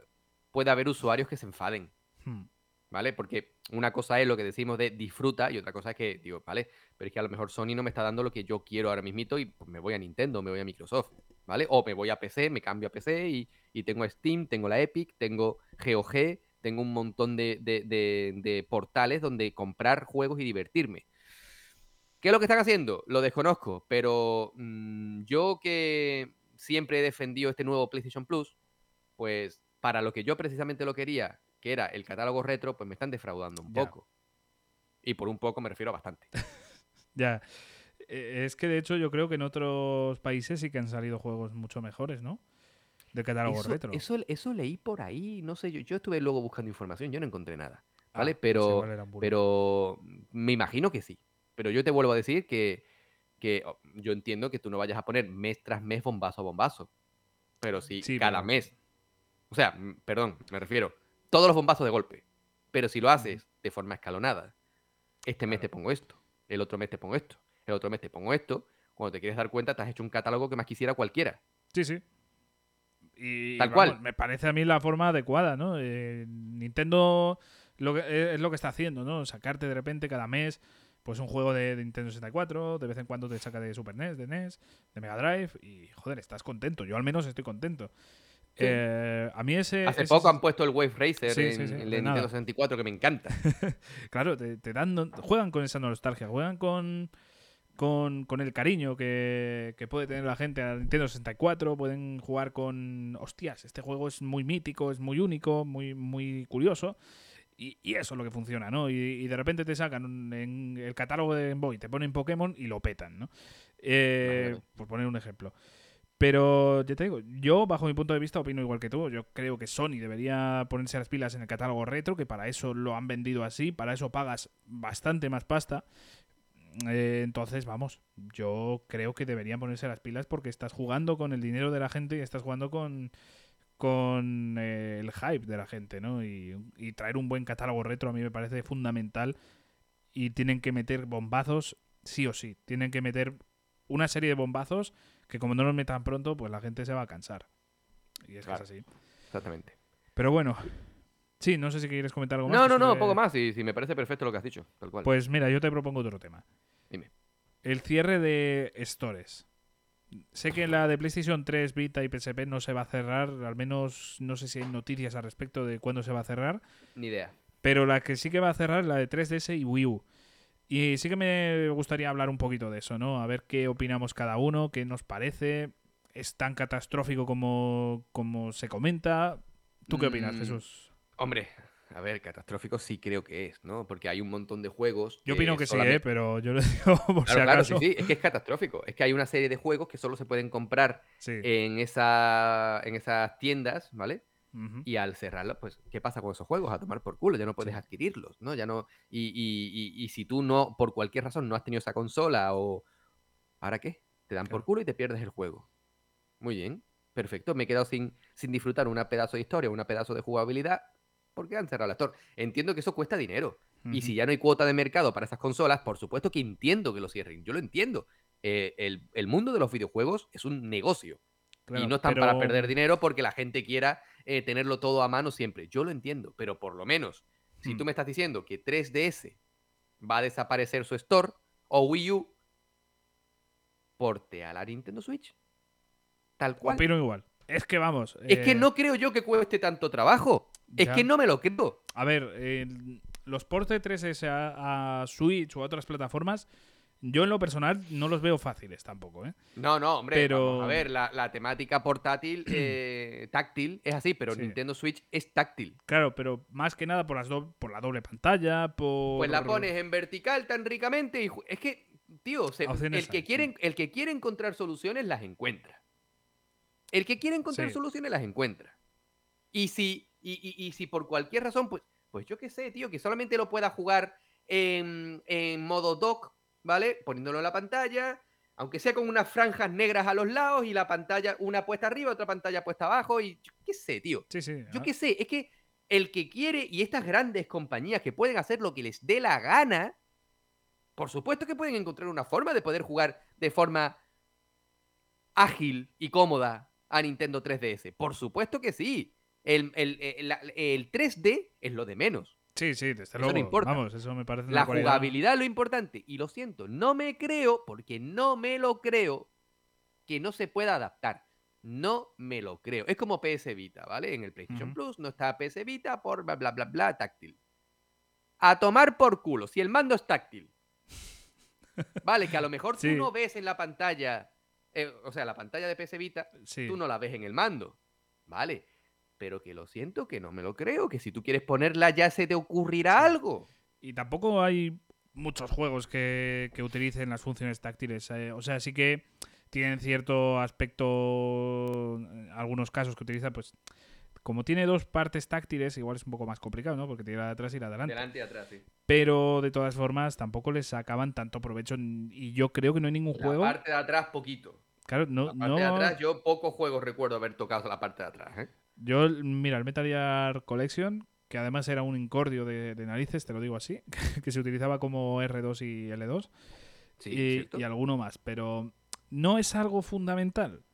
puede haber usuarios que se enfaden. Hmm. ¿Vale? Porque una cosa es lo que decimos de disfruta y otra cosa es que, digo, vale, pero es que a lo mejor Sony no me está dando lo que yo quiero ahora mismito y pues me voy a Nintendo, me voy a Microsoft, ¿vale? O me voy a PC, me cambio a PC y, y tengo Steam, tengo la Epic, tengo GOG, tengo un montón de, portales donde comprar juegos y divertirme. ¿Qué es lo que están haciendo? Lo desconozco, pero mm, yo que siempre he defendido este nuevo PlayStation Plus, pues para lo que yo precisamente lo quería, que era el catálogo retro, pues me están defraudando un poco. Y por un poco me refiero a bastante. ya. E, es que de hecho yo creo que en otros países sí que han salido juegos mucho mejores, ¿no? del catálogo eso, retro. Eso, eso leí por ahí, no sé, yo, yo estuve luego buscando información, yo no encontré nada, ah, ¿vale? pero, pero me imagino que sí. Pero yo te vuelvo a decir que, que oh, yo entiendo que tú no vayas a poner mes tras mes bombazo a bombazo. Pero si cada mes, o sea, perdón, me refiero, todos los bombazos de golpe. Pero si lo haces de forma escalonada, este mes te pongo esto, el otro mes te pongo esto, el otro mes te pongo esto, cuando te quieres dar cuenta te has hecho un catálogo que más quisiera cualquiera. Sí, sí. Y, Tal cual. Me parece a mí la forma adecuada, ¿no? Eh, Nintendo lo que, eh, es lo que está haciendo, ¿no? Sacarte de repente cada mes pues un juego de, Nintendo 64, de vez en cuando te saca de Super NES, de NES, de Mega Drive y joder, estás contento. Yo al menos estoy contento. Eh, a mí ese. Hace poco han puesto el Wave Racer en, el Nintendo 64 que me encanta. claro, te, te, dan. Juegan con esa nostalgia, juegan con con, con el cariño que, que, puede tener la gente a Nintendo 64, pueden jugar con, hostias, este juego es muy mítico, es muy único, muy, muy curioso. Y, y eso es lo que funciona, ¿no? Y, de repente te sacan en el catálogo de Game Boy, te ponen Pokémon y lo petan, ¿no? Eh, por poner un ejemplo. Pero ya te digo, yo bajo mi punto de vista opino igual que tú. Yo creo que Sony debería ponerse las pilas en el catálogo retro, que para eso lo han vendido así, para eso pagas bastante más pasta. Eh, entonces, vamos, yo creo que deberían ponerse las pilas porque estás jugando con el dinero de la gente y estás jugando con, con eh, el hype de la gente, ¿no? Y, traer un buen catálogo retro a mí me parece fundamental y tienen que meter bombazos sí o sí. Tienen que meter una serie de bombazos que como no los metan pronto, pues la gente se va a cansar. Y es que es así. Exactamente. Pero bueno, Sí, no sé si quieres comentar algo más. No, no, no, poco más. Y si me parece perfecto lo que has dicho, tal cual. Pues mira, yo te propongo otro tema. Dime. El cierre de stores. Sé que la de PlayStation 3, Vita y PSP no se va a cerrar, al menos no sé si hay noticias al respecto de cuándo se va a cerrar. Ni idea. Pero la que sí que va a cerrar es la de 3DS y Wii U. Y sí que me gustaría hablar un poquito de eso, ¿no? A ver qué opinamos cada uno, qué nos parece. ¿Es tan catastrófico como, como se comenta? ¿Tú qué opinas, mm, Jesús? Hombre, a ver, catastrófico sí creo que es, ¿no? Porque hay un montón de juegos. Yo opino que sí, ¿eh? pero yo le digo por claro, Claro, sí, sí, es que es catastrófico. Es que hay una serie de juegos que solo se pueden comprar en, esa, en esas tiendas, ¿vale? Y al cerrarlo, pues, ¿qué pasa con esos juegos? A tomar por culo, ya no puedes adquirirlos, ¿no? Ya no. Y, y, y, si tú no, por cualquier razón, no has tenido esa consola o. ¿Ahora qué? Te dan por culo y te pierdes el juego. Muy bien, perfecto. Me he quedado sin, sin disfrutar una pedazo de historia, una pedazo de jugabilidad ¿por qué han cerrado la Store? Entiendo que eso cuesta dinero. Y si ya no hay cuota de mercado para esas consolas, por supuesto que entiendo que lo cierren. Yo lo entiendo. Eh, el, mundo de los videojuegos es un negocio. Y no están para perder dinero porque la gente quiera eh, tenerlo todo a mano siempre. Yo lo entiendo, pero por lo menos, si tú mm. me estás diciendo que 3DS va a desaparecer su store o Wii U, porte a la Nintendo Switch. Tal cual. Opino igual. Es que vamos. Es que eh, no creo yo que cueste tanto trabajo. Es que no me lo creo. A ver, los ports de 3S a, Switch o a otras plataformas, yo en lo personal no los veo fáciles tampoco, ¿eh? No, no, hombre. Pero... a ver, la, temática portátil, eh, táctil, es así, pero Nintendo Switch es táctil. Claro, pero más que nada por, las por la doble pantalla, por... Pues la pones en vertical tan ricamente y... Es que tío, se- el, que el que quiere encontrar soluciones las encuentra. El que quiere encontrar Sí. soluciones las encuentra. Y si, y, y- y si por cualquier razón, pues, pues yo qué sé, tío, que solamente lo pueda jugar en, en modo dock, ¿vale? Poniéndolo en la pantalla, aunque sea con unas franjas negras a los lados y la pantalla, una puesta arriba, otra pantalla puesta abajo, y yo qué sé, tío. Sí, sí. Yo ah, qué sé, es que el que quiere y estas grandes compañías que pueden hacer lo que les dé la gana, por supuesto que pueden encontrar una forma de poder jugar de forma ágil y cómoda a Nintendo 3DS. Por supuesto que sí. El, el- el- el 3D es lo de menos. Sí, sí, desde Eso luego. no importa. Vamos, eso me parece La una jugabilidad es lo importante. Y lo siento, no me creo, porque no me lo creo, que no se pueda adaptar. No me lo creo. Es como PS Vita, ¿vale? En el PlayStation. Plus no está PS Vita por bla, bla, bla, bla, táctil. A tomar por culo. Si el mando es táctil. Vale, que a lo mejor Sí. tú no ves en la pantalla, eh, o sea, la pantalla de PS Vita, Sí. tú no la ves en el mando. Vale. Pero que lo siento, que no me lo creo, que si tú quieres ponerla ya se te ocurrirá algo. Y tampoco hay muchos juegos que, que utilicen las funciones táctiles. eh, O sea, sí que tienen cierto aspecto, en algunos casos que utilizan, pues como tiene dos partes táctiles, igual es un poco más complicado, ¿no? Porque tiene la de atrás y la de adelante. Delante y atrás, sí. Pero de todas formas, tampoco les sacaban tanto provecho. Y yo creo que no hay ningún juego. La parte de atrás, poquito. Claro, no. La parte no de atrás, yo pocos juegos recuerdo haber tocado la parte de atrás. ¿eh? Yo, mira, el Metal Gear Collection, que además era un incordio de, de narices, te lo digo así, que se utilizaba como R2 y L2. Sí, y, y alguno más, pero no es algo fundamental.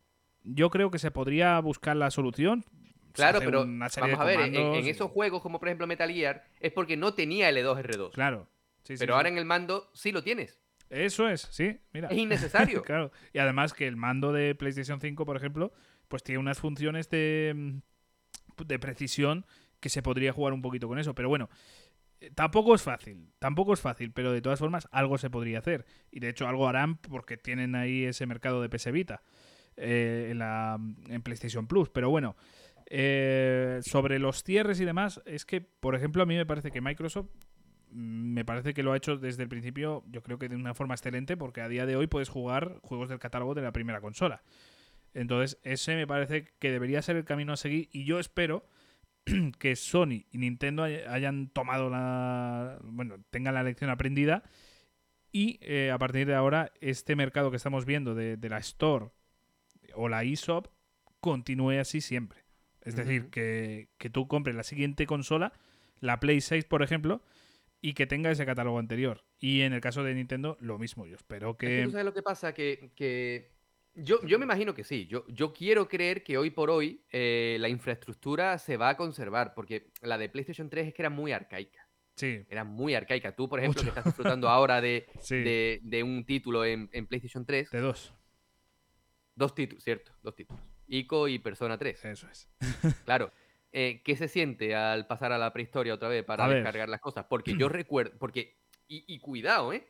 Yo creo que se podría buscar la solución. Claro, pero vamos a ver, en, esos juegos como por ejemplo Metal Gear, es porque no tenía L2, R2. Claro. sí, pero sí. ahora en el mando sí lo tienes. Eso es, sí, mira. Es innecesario. claro. Y además que el mando de PlayStation 5, por ejemplo, pues tiene unas funciones de, de precisión que se podría jugar un poquito con eso. Pero bueno, eh, tampoco es fácil. Tampoco es fácil, pero de todas formas algo se podría hacer. Y de hecho algo harán porque tienen ahí ese mercado de PS Vita eh, en, la, en PlayStation Plus. Pero bueno, eh, sobre los cierres y demás, es que, por ejemplo, a mí me parece que Microsoft mm, me parece que lo ha hecho desde el principio, yo creo que de una forma excelente, porque a día de hoy puedes jugar juegos del catálogo de la primera consola. Entonces, ese me parece que debería ser el camino a seguir y yo espero que Sony y Nintendo hay- hayan tomado la. Bueno, tengan la lección aprendida y eh, a partir de ahora este mercado que estamos viendo de, de la Store o la eShop continúe así siempre. Es decir, que, que tú compres la siguiente consola, la Play 6, por ejemplo, y que tenga ese catálogo anterior. Y en el caso de Nintendo, lo mismo. Yo espero Es que que. tú sabes lo que pasa, que, que yo, yo me imagino que sí. Yo, yo quiero creer que hoy por hoy eh, la infraestructura se va a conservar, porque la de PlayStation 3 es que era muy arcaica. Sí, Era muy arcaica. Tú, por ejemplo, Mucho. que estás disfrutando ahora de, sí. de, de un título en, en PlayStation 3, De dos. dos títulos, ¿cierto? Dos títulos. ICO y Persona 3. Eso es. Claro. Eh, ¿Qué se siente al pasar a la prehistoria otra vez para A ver. descargar las cosas? Porque yo recuerdo, porque, y, y cuidado, ¿eh?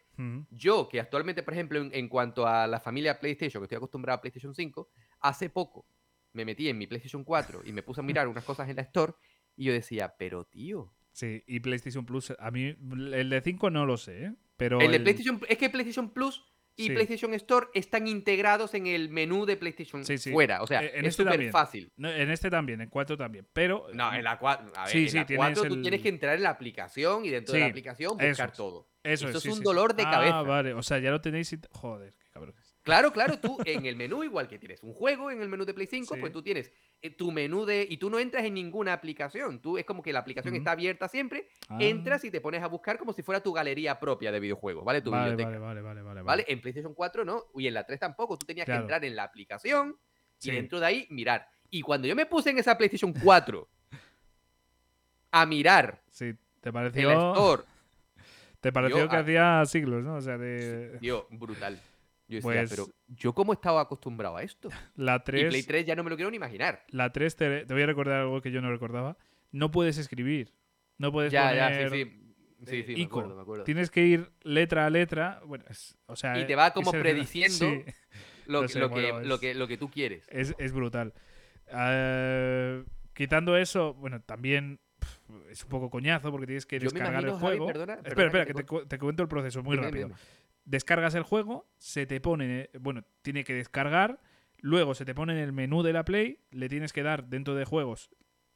Yo, que actualmente, por ejemplo, en, en cuanto a la familia PlayStation, que estoy acostumbrado a PlayStation 5, hace poco me metí en mi PlayStation 4 y me puse a mirar unas cosas en la Store y yo decía, pero tío, Sí, y PlayStation Plus, a mí, el de 5 no lo sé, ¿eh? Pero. el de PlayStation, es que PlayStation Plus y Sí. PlayStation Store están integrados en el menú de PlayStation Sí, sí. fuera. O sea, Eh, en es este súper también. fácil. no, en este también, en 4 también. Pero. No, en la 4, a ver, Sí, en la tienes 4 tú el- tienes que entrar en la aplicación y dentro de la aplicación buscar todo. Eso, eso es, sí, un sí. dolor de Ah, cabeza. vale. O sea, ya lo tenéis y. Joder, qué cabrones. Claro, claro, tú en el menú, igual que tienes un juego en el menú de Play 5, Sí. pues tú tienes eh, tu menú de. Y tú no entras en ninguna aplicación. Tú es como que la aplicación está abierta siempre. Ah, Entras y te pones a buscar como si fuera tu galería propia de videojuegos, ¿vale? Tu vale, biblioteca. vale, vale, vale, vale, ¿Vale? En PlayStation 4 no, y en la 3 tampoco. Tú tenías Claro. que entrar en la aplicación y Sí. dentro de ahí mirar. Y cuando yo me puse en esa PlayStation 4 a mirar Sí, te pareció. Store, Te pareció yo, que hacía siglos, ¿no? O sea, de. tío, brutal. Yo decía, Pues- pero yo cómo estaba acostumbrado a esto. La Y Play 3. 3 ya no me lo quiero ni imaginar. La 3 te, te voy a recordar algo que yo no recordaba. No puedes escribir. No puedes Ya, poner ya, sí, sí. Sí, sí, me acuerdo, me acuerdo. Tienes que ir letra a letra. Bueno, es- o sea, Y te va como prediciendo Sí, Lo, no que- sé, lo, que, bueno, lo, es- que, lo que tú quieres. es, es brutal. Ah, quitando eso, bueno, también es un poco coñazo porque tienes que Yo descargar el Javi, juego. perdona, espera, perdona espera, que que te te, cu- te cuento el proceso muy rápido. descargas el juego, se te pone, bueno, tiene que descargar, luego se te pone en el menú de la Play, le tienes que dar dentro de juegos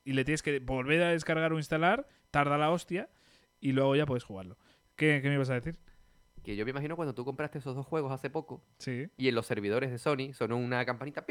y le tienes que volver a descargar o instalar, tarda la hostia y luego ya puedes jugarlo. ¿Qué, qué me ibas a decir? Que yo me imagino cuando tú compraste esos dos juegos hace poco Sí. y en los servidores de Sony sonó una campanita.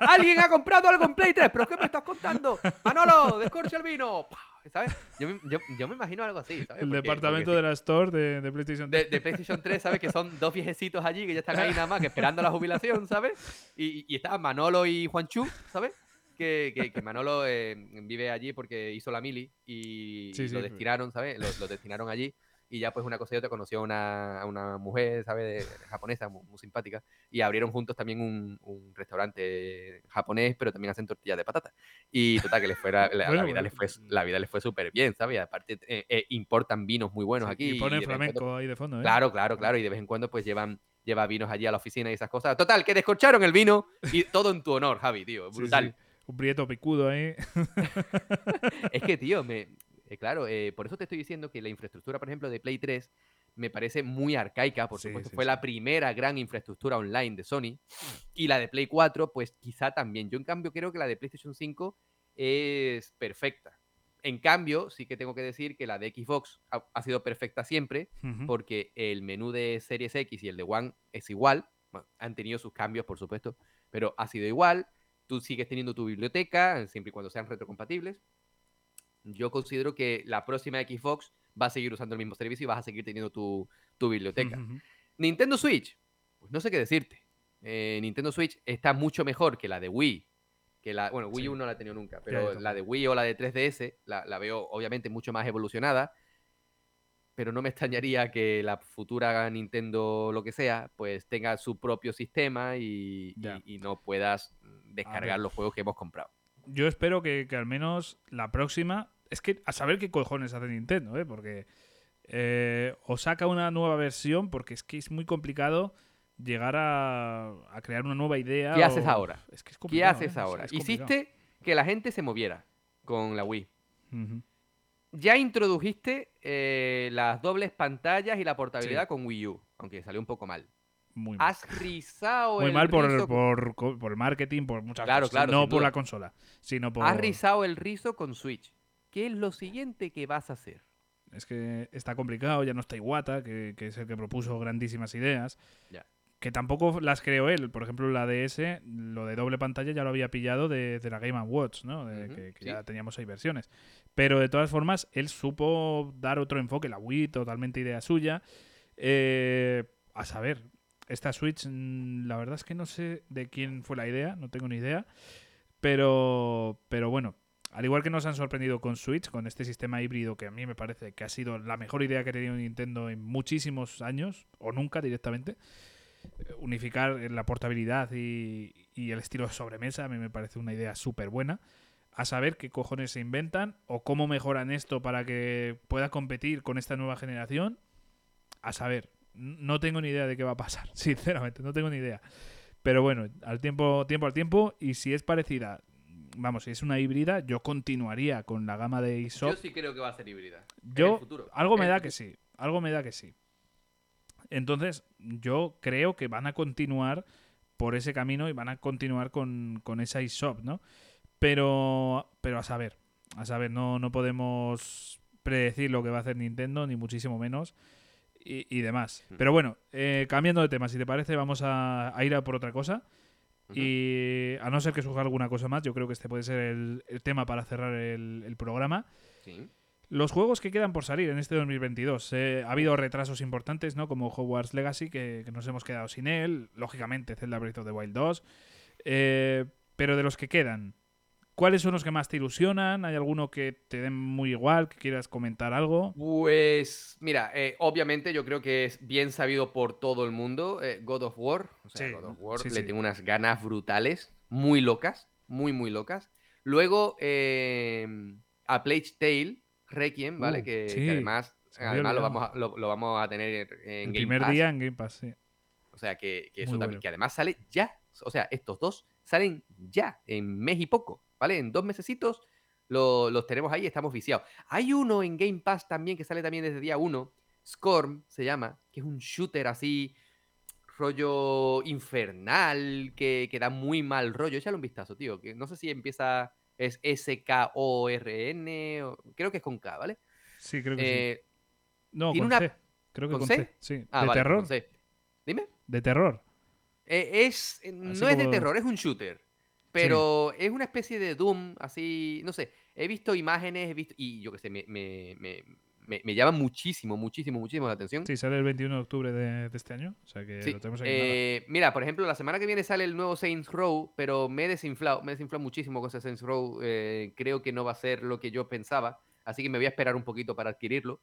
¡Alguien ha comprado algo en Play 3! ¿Pero qué me estás contando? ¡Manolo, descorcha el vino! ¿Sabes? Yo me, yo, yo me imagino algo así, ¿sabes? El Porque- departamento porque de la Store de, de PlayStation de, 3. de PlayStation 3, ¿sabes? Que son dos viejecitos allí que ya están ahí nada más que esperando la jubilación, ¿sabes? Y, y estaban Manolo y Juanchu, ¿sabes? Que, que, que Manolo eh, vive allí porque hizo la mili y, Sí, y sí, lo destinaron, ¿sabes? Lo, lo destinaron allí y ya pues una cosa y otra conoció a una, a una mujer, ¿sabes? Japonesa, muy, muy simpática y abrieron juntos también un, un restaurante japonés, pero también hacen tortillas de patata. Y total, que les fuera, la, vida bueno. les fue, la vida les fue súper bien, ¿sabes? Y aparte eh, eh, importan vinos muy buenos Sí, aquí. y pone de vez en cuando- flamenco ahí de fondo, ¿eh? Claro, claro, claro. Y de vez en cuando pues llevan, lleva vinos allí a la oficina y esas cosas. Total, que descorcharon el vino y todo en tu honor, Javi, tío. Sí, Brutal. sí. Un prieto picudo ahí. Es que, tío, me, eh, claro, eh, por eso te estoy diciendo que la infraestructura, por ejemplo, de Play 3 me parece muy arcaica. Por Sí, supuesto, sí, fue sí. la primera gran infraestructura online de Sony. Y la de Play 4, pues quizá también. Yo, en cambio, creo que la de PlayStation 5 es perfecta. En cambio, sí que tengo que decir que la de Xbox ha, ha sido perfecta siempre. Porque el menú de Series X y el de One es igual. Bueno, han tenido sus cambios, por supuesto, pero ha sido igual. Tú sigues teniendo tu biblioteca, siempre y cuando sean retrocompatibles. Yo considero que la próxima Xbox va a seguir usando el mismo servicio y vas a seguir teniendo tu, tu biblioteca. Nintendo Switch, pues no sé qué decirte. Eh, Nintendo Switch está mucho mejor que la de Wii. Que la, bueno, Wii Sí. U no la he tenido nunca, pero la de Wii o la de 3DS la, la veo obviamente mucho más evolucionada. Pero no me extrañaría que la futura Nintendo, lo que sea, pues tenga su propio sistema y, Ya. y- y no puedas descargar los juegos que hemos comprado. Yo espero que, que al menos la próxima. Es que a saber qué cojones hace Nintendo, ¿eh? Porque. eh, o saca una nueva versión, porque es que es muy complicado llegar a, a crear una nueva idea. ¿Qué haces ahora? Es que es ¿Qué haces ¿eh? ahora? Es. Hiciste que la gente se moviera con la Wii. Ya introdujiste eh, las dobles pantallas y la portabilidad Sí. con Wii U, aunque salió un poco mal. Muy mal. Has rizado Muy el mal por, rizo, por, marketing, por muchas Claro, cosas. claro, no por duda. la consola, sino por. has rizado el rizo con Switch. ¿Qué es lo siguiente que vas a hacer? Es que está complicado, ya no está Iwata, que, que es el que propuso grandísimas ideas. Ya. Que tampoco las creó él. Por ejemplo, la DS, lo de doble pantalla ya lo había pillado de, de la Game Watch, ¿no? De que, que sí. ya teníamos ahí versiones. Pero de todas formas, él supo dar otro enfoque. La Wii, totalmente idea suya. Eh, a saber, esta Switch, mm, la verdad es que no sé de quién fue la idea, no tengo ni idea. Pero, pero bueno, al igual que nos han sorprendido con Switch, con este sistema híbrido que a mí me parece que ha sido la mejor idea que ha tenido Nintendo en muchísimos años, o nunca directamente, eh, unificar la portabilidad y, el estilo de sobremesa a mí me parece una idea súper buena. A saber qué cojones se inventan o cómo mejoran esto para que pueda competir con esta nueva generación. A saber, no tengo ni idea de qué va a pasar, sinceramente, no tengo ni idea. Pero bueno, al tiempo, tiempo al tiempo, y si es parecida, vamos, si es una híbrida, yo continuaría con la gama de ISOP. Yo sí creo que va a ser híbrida. En Yo, el futuro. algo En me da que sí, algo me da que sí. Entonces, yo creo que van a continuar por ese camino y van a continuar con, con esa eShop, ¿no? Pero, pero a saber, a saber, no, no podemos predecir lo que va a hacer Nintendo, ni muchísimo menos, y, y demás. Mm. Pero bueno, eh, cambiando de tema, si te parece, vamos a, a ir a por otra cosa. Y a no ser que surja alguna cosa más, yo creo que este puede ser el, el tema para cerrar el- el programa. Sí. Los juegos que quedan por salir en este 2022. eh, ha habido retrasos importantes, ¿no? Como Hogwarts Legacy, que, que nos hemos quedado sin él. Lógicamente, Zelda Breath of the Wild 2. Eh, pero de los que quedan, ¿cuáles son los que más te ilusionan? ¿Hay alguno que te den muy igual, que quieras comentar algo? Pues mira, eh, obviamente yo creo que es bien sabido por todo el mundo eh, God of War. O sea, Sí, God of War sí, le sí. tengo unas ganas brutales, muy locas, muy, muy locas. Luego eh, a Plague Tale Requiem, ¿vale? Uh, que, además, además lo, vamos a, lo, lo vamos a tener en el Game primer Pass. día en Game Pass, sí. O sea, que, que eso también, que además sale ya. O sea, estos dos salen ya, en mes y poco, ¿vale? En dos mesecitos lo- los tenemos ahí y estamos viciados. Hay uno en Game Pass también que sale también desde día uno. Scorn se llama, que es un shooter así, rollo infernal, que, que da muy mal rollo. Échale un vistazo, tío. Que no sé si empieza. Es S-K-O-R-N. o- Creo que es con K, ¿vale? Sí, creo que sí. Eh, No, tiene con una- C. Creo que ¿con con, C? C. Sí. ah, de vale, terror. no sé. Dime. De terror. Eh, es, eh, no es de terror, es un shooter. Pero es una especie de Doom, así, no sé. He visto imágenes, he visto. Y yo qué sé, me, me, me, me, llama muchísimo, muchísimo, muchísimo la atención. Sí, sale el 21 de octubre de, de este año. O sea que Sí, lo tenemos aquí. eh, mira, por ejemplo, la semana que viene sale el nuevo Saints Row, pero me he desinflado, me he desinflado muchísimo con ese Saints Row. eh, creo que no va a ser lo que yo pensaba, así que me voy a esperar un poquito para adquirirlo.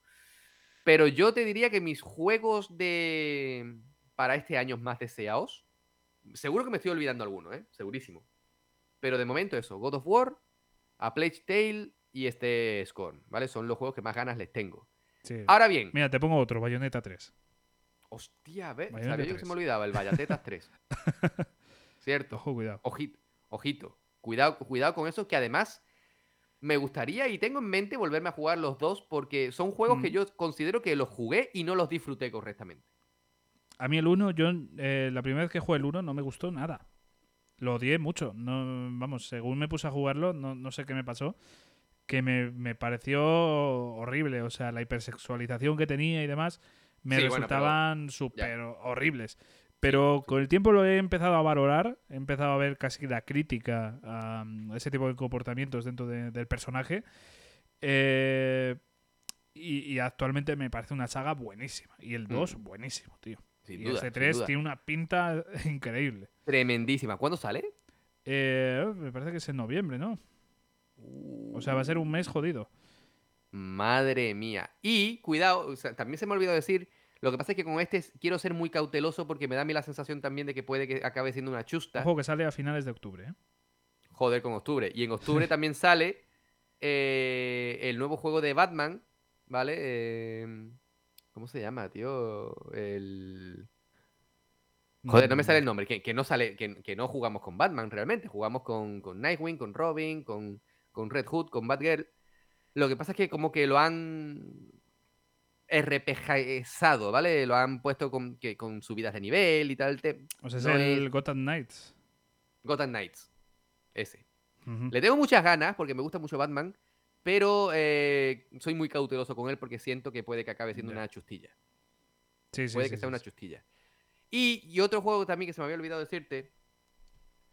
Pero yo te diría que mis juegos de para este año más deseados, seguro que me estoy olvidando alguno, ¿eh? Segurísimo. Pero de momento eso, God of War, A Plague Tale y este Scorn, ¿vale? Son los juegos que más ganas les tengo. Sí. Ahora bien, Mira, te pongo otro, Bayonetta 3. hostia, ¿ves? Bayonetta Sabía yo que se 3. me olvidaba, el Bayatetas 3. Cierto. Ojo, cuidado. Ojito, ojito. Cuidado, cuidado con eso, que además me gustaría y tengo en mente volverme a jugar los dos porque son juegos que Mm. yo considero que los jugué y no los disfruté correctamente. A mí el 1, yo eh, la primera vez que jugué el 1 no me gustó nada. Lo odié mucho. No, vamos, según me puse a jugarlo, no, no sé qué me pasó, que me, me pareció horrible. O sea, la hipersexualización que tenía y demás me Sí, bueno, resultaban súper horribles. Pero con el tiempo lo he empezado a valorar, he empezado a ver casi la crítica a mm, ese tipo de comportamientos dentro de- del personaje. Eh, y, y actualmente me parece una saga buenísima. Y el 2, buenísimo, tío. Sin y duda, ese sin 3 duda. tiene una pinta increíble. Tremendísima. ¿Cuándo sale? Eh, me parece que es en noviembre, ¿no? O sea, va a ser un mes jodido. Madre mía. Y cuidado, o sea, también se me olvidó decir, lo que pasa es que con este quiero ser muy cauteloso porque me da a mí la sensación también de que puede que acabe siendo una chusta. Ojo que sale a finales de octubre, ¿eh? Joder con octubre. Y en octubre también sale eh, el nuevo juego de Batman, ¿vale? Eh, ¿Cómo se llama, tío? El... Joder, no me sale el nombre. Que, que no sale, que, que no jugamos con Batman realmente. Jugamos con, con Nightwing, con Robin, con, con Red Hood, con Batgirl. Lo que pasa es que como que lo han RPGizado, ¿vale? Lo han puesto con, que, con subidas de nivel y tal. te- O sea, es no el es- Gotham Knights. Gotham Knights. Ese. Le tengo muchas ganas porque me gusta mucho Batman, pero eh, soy muy cauteloso con él porque siento que puede que acabe siendo una chustilla. Sí, sí, puede sí, que sea una chustilla. Y, y otro juego también que se me había olvidado decirte.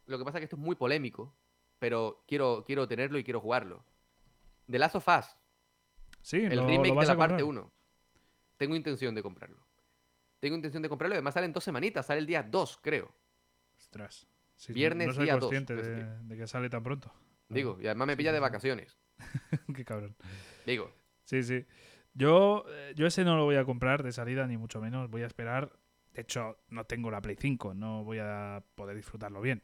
Lo que pasa es que esto es muy polémico, pero quiero, quiero tenerlo y quiero jugarlo. The Last of Us, Sí, el lo- lo remake de la parte comprar. 1. Tengo intención de comprarlo. Tengo intención de comprarlo y además sale en dos semanitas, sale el día 2, creo. Ostras. Sí, Viernes no soy día dos, consciente de, de que sale tan pronto. Digo, y además me pilla de vacaciones. Qué cabrón. Digo, Sí, sí. Yo, eh, yo ese no lo voy a comprar de salida, ni mucho menos. Voy a esperar. De hecho, no tengo la Play 5, no voy a poder disfrutarlo bien.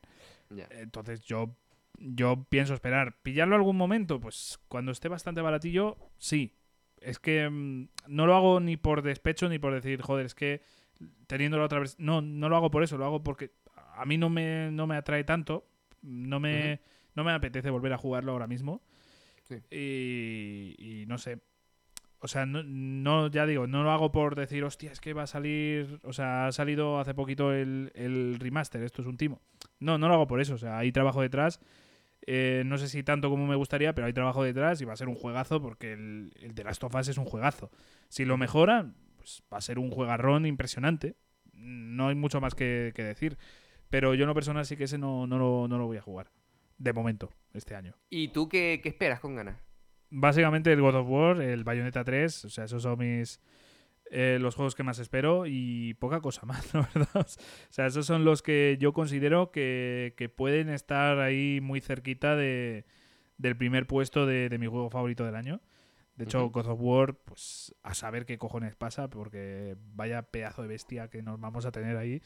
Entonces yo, yo pienso esperar. ¿Pillarlo algún momento? Pues cuando esté bastante baratillo, sí. Es que mm, no lo hago ni por despecho ni por decir, joder, es que teniendo la otra vez. No, no lo hago por eso, lo hago porque a mí no me, no me atrae tanto. No me, no me apetece volver a jugarlo ahora mismo. Y, no sé. O sea, no, no, ya digo, no lo hago por decir, hostia, es que va a salir. O sea, ha salido hace poquito el, el remaster, esto es un timo. No, no lo hago por eso. O sea, hay trabajo detrás. Eh, no sé si tanto como me gustaría, pero hay trabajo detrás y va a ser un juegazo porque el, el de Last of Us es un juegazo. Si lo mejora, pues va a ser un juegarrón impresionante. No hay mucho más que, que decir. Pero yo en lo personal sí que ese no, no, lo, no lo voy a jugar. De momento, este año. ¿Y tú qué, qué esperas con ganas? Básicamente el God of War, el Bayonetta 3, o sea, esos son mis eh, los juegos que más espero y poca cosa más, la verdad. O sea, esos son los que yo considero que, que pueden estar ahí muy cerquita de, del primer puesto de, de mi juego favorito del año. De hecho. God of War, pues a saber qué cojones pasa, porque vaya pedazo de bestia que nos vamos a tener ahí.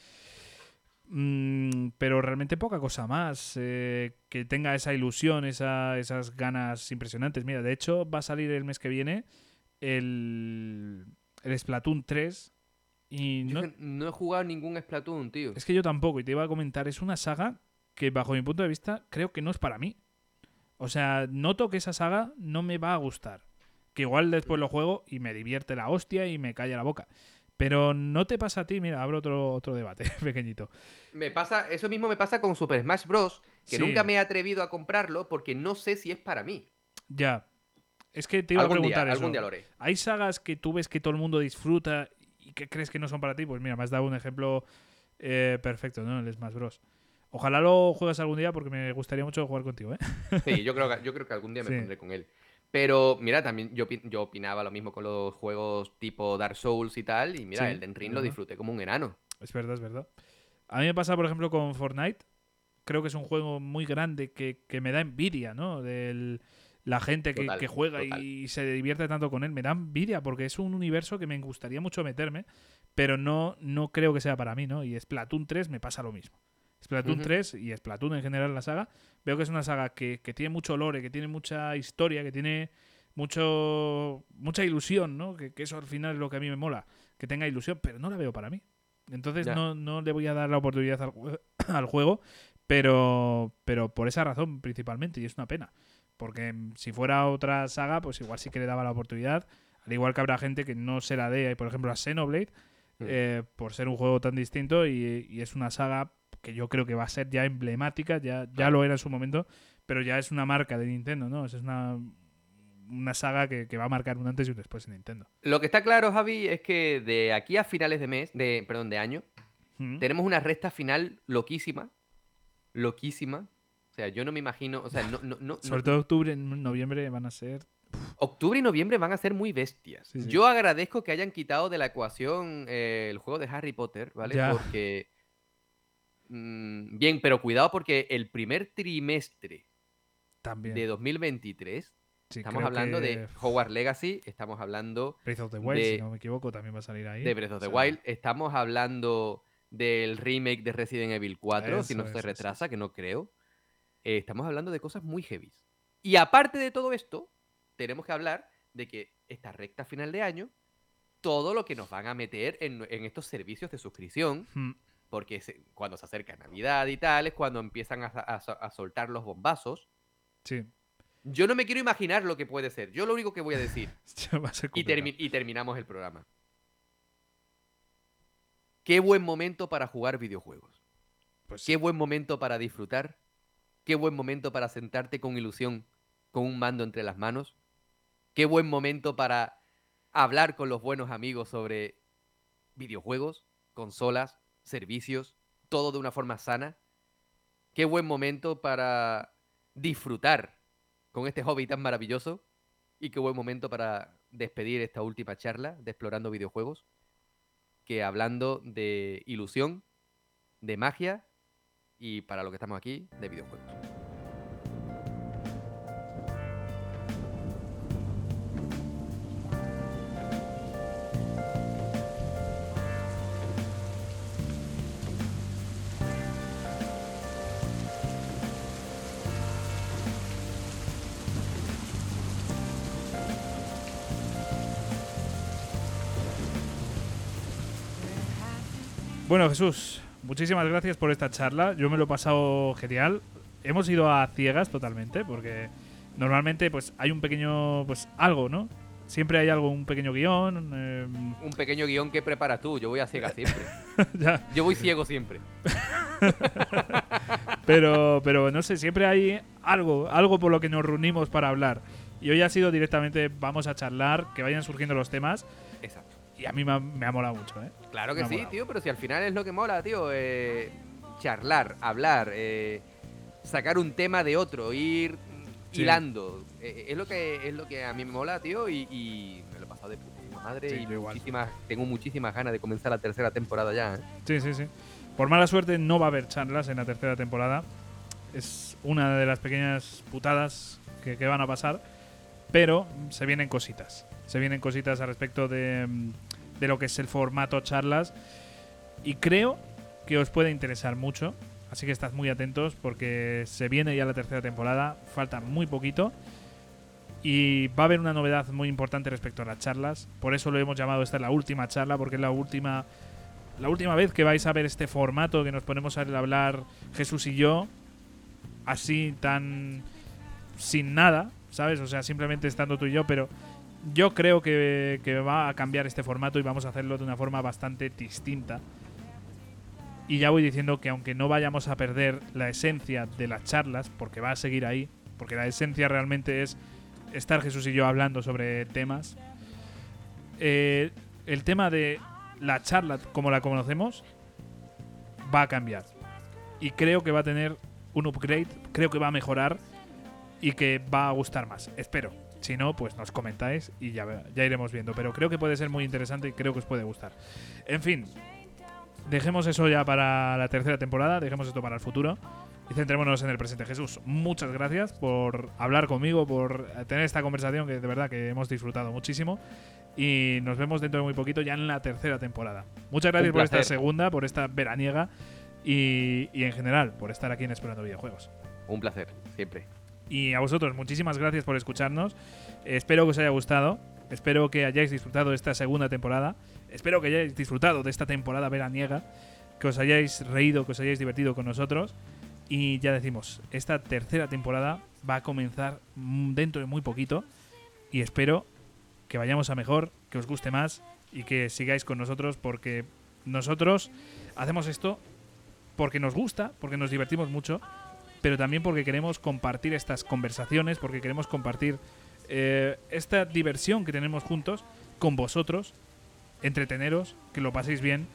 Mm, pero realmente poca cosa más eh, que tenga esa ilusión, esa- esas ganas impresionantes. Mira, de hecho va a salir el mes que viene el, el Splatoon 3 y Yo no, es que no he jugado ningún Splatoon, tío. es que yo tampoco, y te iba a comentar, es una saga que bajo mi punto de vista creo que no es para mí. O sea, noto que esa saga no me va a gustar. que igual después lo juego y me divierte la hostia y me calla la boca. Pero no te pasa a ti, mira, abro otro, otro debate pequeñito. Me pasa, eso mismo me pasa con Super Smash Bros. Que Sí. nunca me he atrevido a comprarlo porque no sé si es para mí. Ya. Es que te iba Algún a día, preguntar eso. algún día lo haré. ¿Hay sagas que tú ves que todo el mundo disfruta y que crees que no son para ti? Pues mira, me has dado un ejemplo eh, perfecto, ¿no? El Smash Bros. Ojalá lo juegues algún día porque me gustaría mucho jugar contigo, ¿eh? Sí, yo creo que, yo creo que algún día me Sí. pondré con él. Pero mira, también yo, yo opinaba lo mismo con los juegos tipo Dark Souls y tal. Y mira, Sí, el Den Ring lo disfruté como un enano. Es verdad, es verdad. A mí me pasa, por ejemplo, con Fortnite. Creo que es un juego muy grande que, que me da envidia, ¿no? Del, la gente que, Total, que juega total. y se divierte tanto con él. Me da envidia porque es un universo que me gustaría mucho meterme, pero no, no creo que sea para mí, ¿no? Y Splatoon 3 me pasa lo mismo. Splatoon Ujú. 3 y Splatoon en general la saga, veo que es una saga que, que tiene mucho lore, que tiene mucha historia, que tiene mucho mucha ilusión, ¿no? Que, que eso al final es lo que a mí me mola, que tenga ilusión, pero no la veo para mí. Entonces no, no le voy a dar la oportunidad al, jue- al juego, pero, pero por esa razón principalmente, y es una pena. Porque si fuera otra saga, pues igual sí que le daba la oportunidad. Al igual que habrá gente que no se la dé, por ejemplo, a Xenoblade, Mm. eh, por ser un juego tan distinto y, y es una saga que yo creo que va a ser ya emblemática, ya, ya lo era en su momento, pero ya es una marca de Nintendo, ¿no? Es una, una saga que, que va a marcar un antes y un después en Nintendo. Lo que está claro, Javi, es que de aquí a finales de mes, de, perdón, de año, Mm. tenemos una recta final loquísima. Loquísima. O sea, yo no me imagino. O sea, no, no, no, Sobre no- todo octubre, noviembre van a ser... Octubre y noviembre van a ser muy bestias. Sí, sí. Yo agradezco que hayan quitado de la ecuación eh, el juego de Harry Potter, ¿vale? Ya. Porque. Mm, bien, pero cuidado porque el primer trimestre También. de 2023, Sí, estamos hablando que de Hogwarts Legacy, estamos hablando Breath of the Wild, de- si no me equivoco, también va a salir ahí. de Breath of the O sea, Wild, estamos hablando del remake de Resident Evil 4, si no Eso, se eso, retrasa, que no creo. Eh, estamos hablando de cosas muy heavy. Y aparte de todo esto, tenemos que hablar de que esta recta final de año, todo lo que nos van a meter en, en estos servicios de suscripción, mm, porque se- cuando se acerca Navidad y tal, es cuando empiezan a, a- a soltar los bombazos. Sí, Yo no me quiero imaginar lo que puede ser. Yo lo único que voy a decir y, complicado. termi- y terminamos el programa. Qué buen momento para jugar videojuegos. Pues Qué buen momento para disfrutar. Qué buen momento para sentarte con ilusión con un mando entre las manos. Qué buen momento para hablar con los buenos amigos sobre videojuegos, consolas, servicios, todo de una forma sana. Qué buen momento para disfrutar con este hobby tan maravilloso. Y qué buen momento para despedir esta última charla de Explorando Videojuegos. Que hablando de ilusión, de magia y para lo que estamos aquí, de videojuegos. Bueno, Jesús, muchísimas gracias por esta charla. Yo me lo he pasado genial. Hemos ido a ciegas totalmente, porque normalmente pues hay un pequeño, pues algo, ¿no? Siempre hay algo, un pequeño guion. eh, Un pequeño guion que preparas tú. Yo voy a ciega siempre. ya, Yo voy ciego siempre. pero, pero no sé, siempre hay algo, algo por lo que nos reunimos para hablar. Y hoy ha sido directamente, vamos a charlar, que vayan surgiendo los temas. Y a mí me ha, me ha molado mucho, ¿eh? Claro que Me sí, tío, pero si al final es lo que mola, tío. eh, charlar, hablar, eh, sacar un tema de otro, ir Sí. hilando. eh, es, lo que, es lo que a mí me mola, tío, y, y me lo he pasado de puta madre. Sí, y muchísimas, tengo muchísimas ganas de comenzar la tercera temporada ya. ¿eh? Sí, sí, sí. Por mala suerte no va a haber charlas en la tercera temporada. Es una de las pequeñas putadas que, que van a pasar. Pero se vienen cositas. Se vienen cositas al respecto de, mm, de lo que es el formato charlas. Y creo que os puede interesar mucho. Así que estad muy atentos porque se viene ya la tercera temporada. Falta muy poquito. Y va a haber una novedad muy importante respecto a las charlas. Por eso lo hemos llamado esta la última charla, porque es la última la última vez que vais a ver este formato que nos ponemos a hablar Jesús y yo, así tan sin nada, ¿sabes? O sea, simplemente estando tú y yo, pero yo creo que, va a cambiar este formato y vamos a hacerlo de una forma bastante distinta. Y ya voy diciendo que aunque no vayamos a perder la esencia de las charlas, porque va a seguir ahí, porque la esencia realmente es estar Jesús y yo hablando sobre temas, eh, el tema de la charla como la conocemos va a cambiar. Y creo que va a tener un upgrade, creo que va a mejorar y que va a gustar más. Espero. Si no, pues nos comentáis y ya, ya iremos viendo. Pero creo que puede ser muy interesante y creo que os puede gustar. En fin, dejemos eso ya para la tercera temporada, dejemos esto para el futuro y centrémonos en el presente. Jesús, muchas gracias por hablar conmigo, por tener esta conversación que de verdad que hemos disfrutado muchísimo. Y nos vemos dentro de muy poquito ya en la tercera temporada. Muchas gracias por esta segunda, por esta veraniega y, y en general por estar aquí en Explorando Videojuegos. Un placer, siempre. Y a vosotros, muchísimas gracias por escucharnos. Espero que os haya gustado. Espero que hayáis disfrutado de esta segunda temporada. Espero que hayáis disfrutado de esta temporada veraniega. Que os hayáis reído, que os hayáis divertido con nosotros. Y ya decimos, esta tercera temporada va a comenzar dentro de muy poquito. Y espero que vayamos a mejor, que os guste más y que sigáis con nosotros porque nosotros hacemos esto porque nos gusta, porque nos divertimos mucho pero también porque queremos compartir estas conversaciones, porque queremos compartir eh, esta diversión que tenemos juntos con vosotros, entreteneros, que lo paséis bien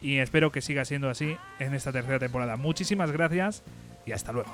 y espero que siga siendo así en esta tercera temporada. Muchísimas gracias y hasta luego.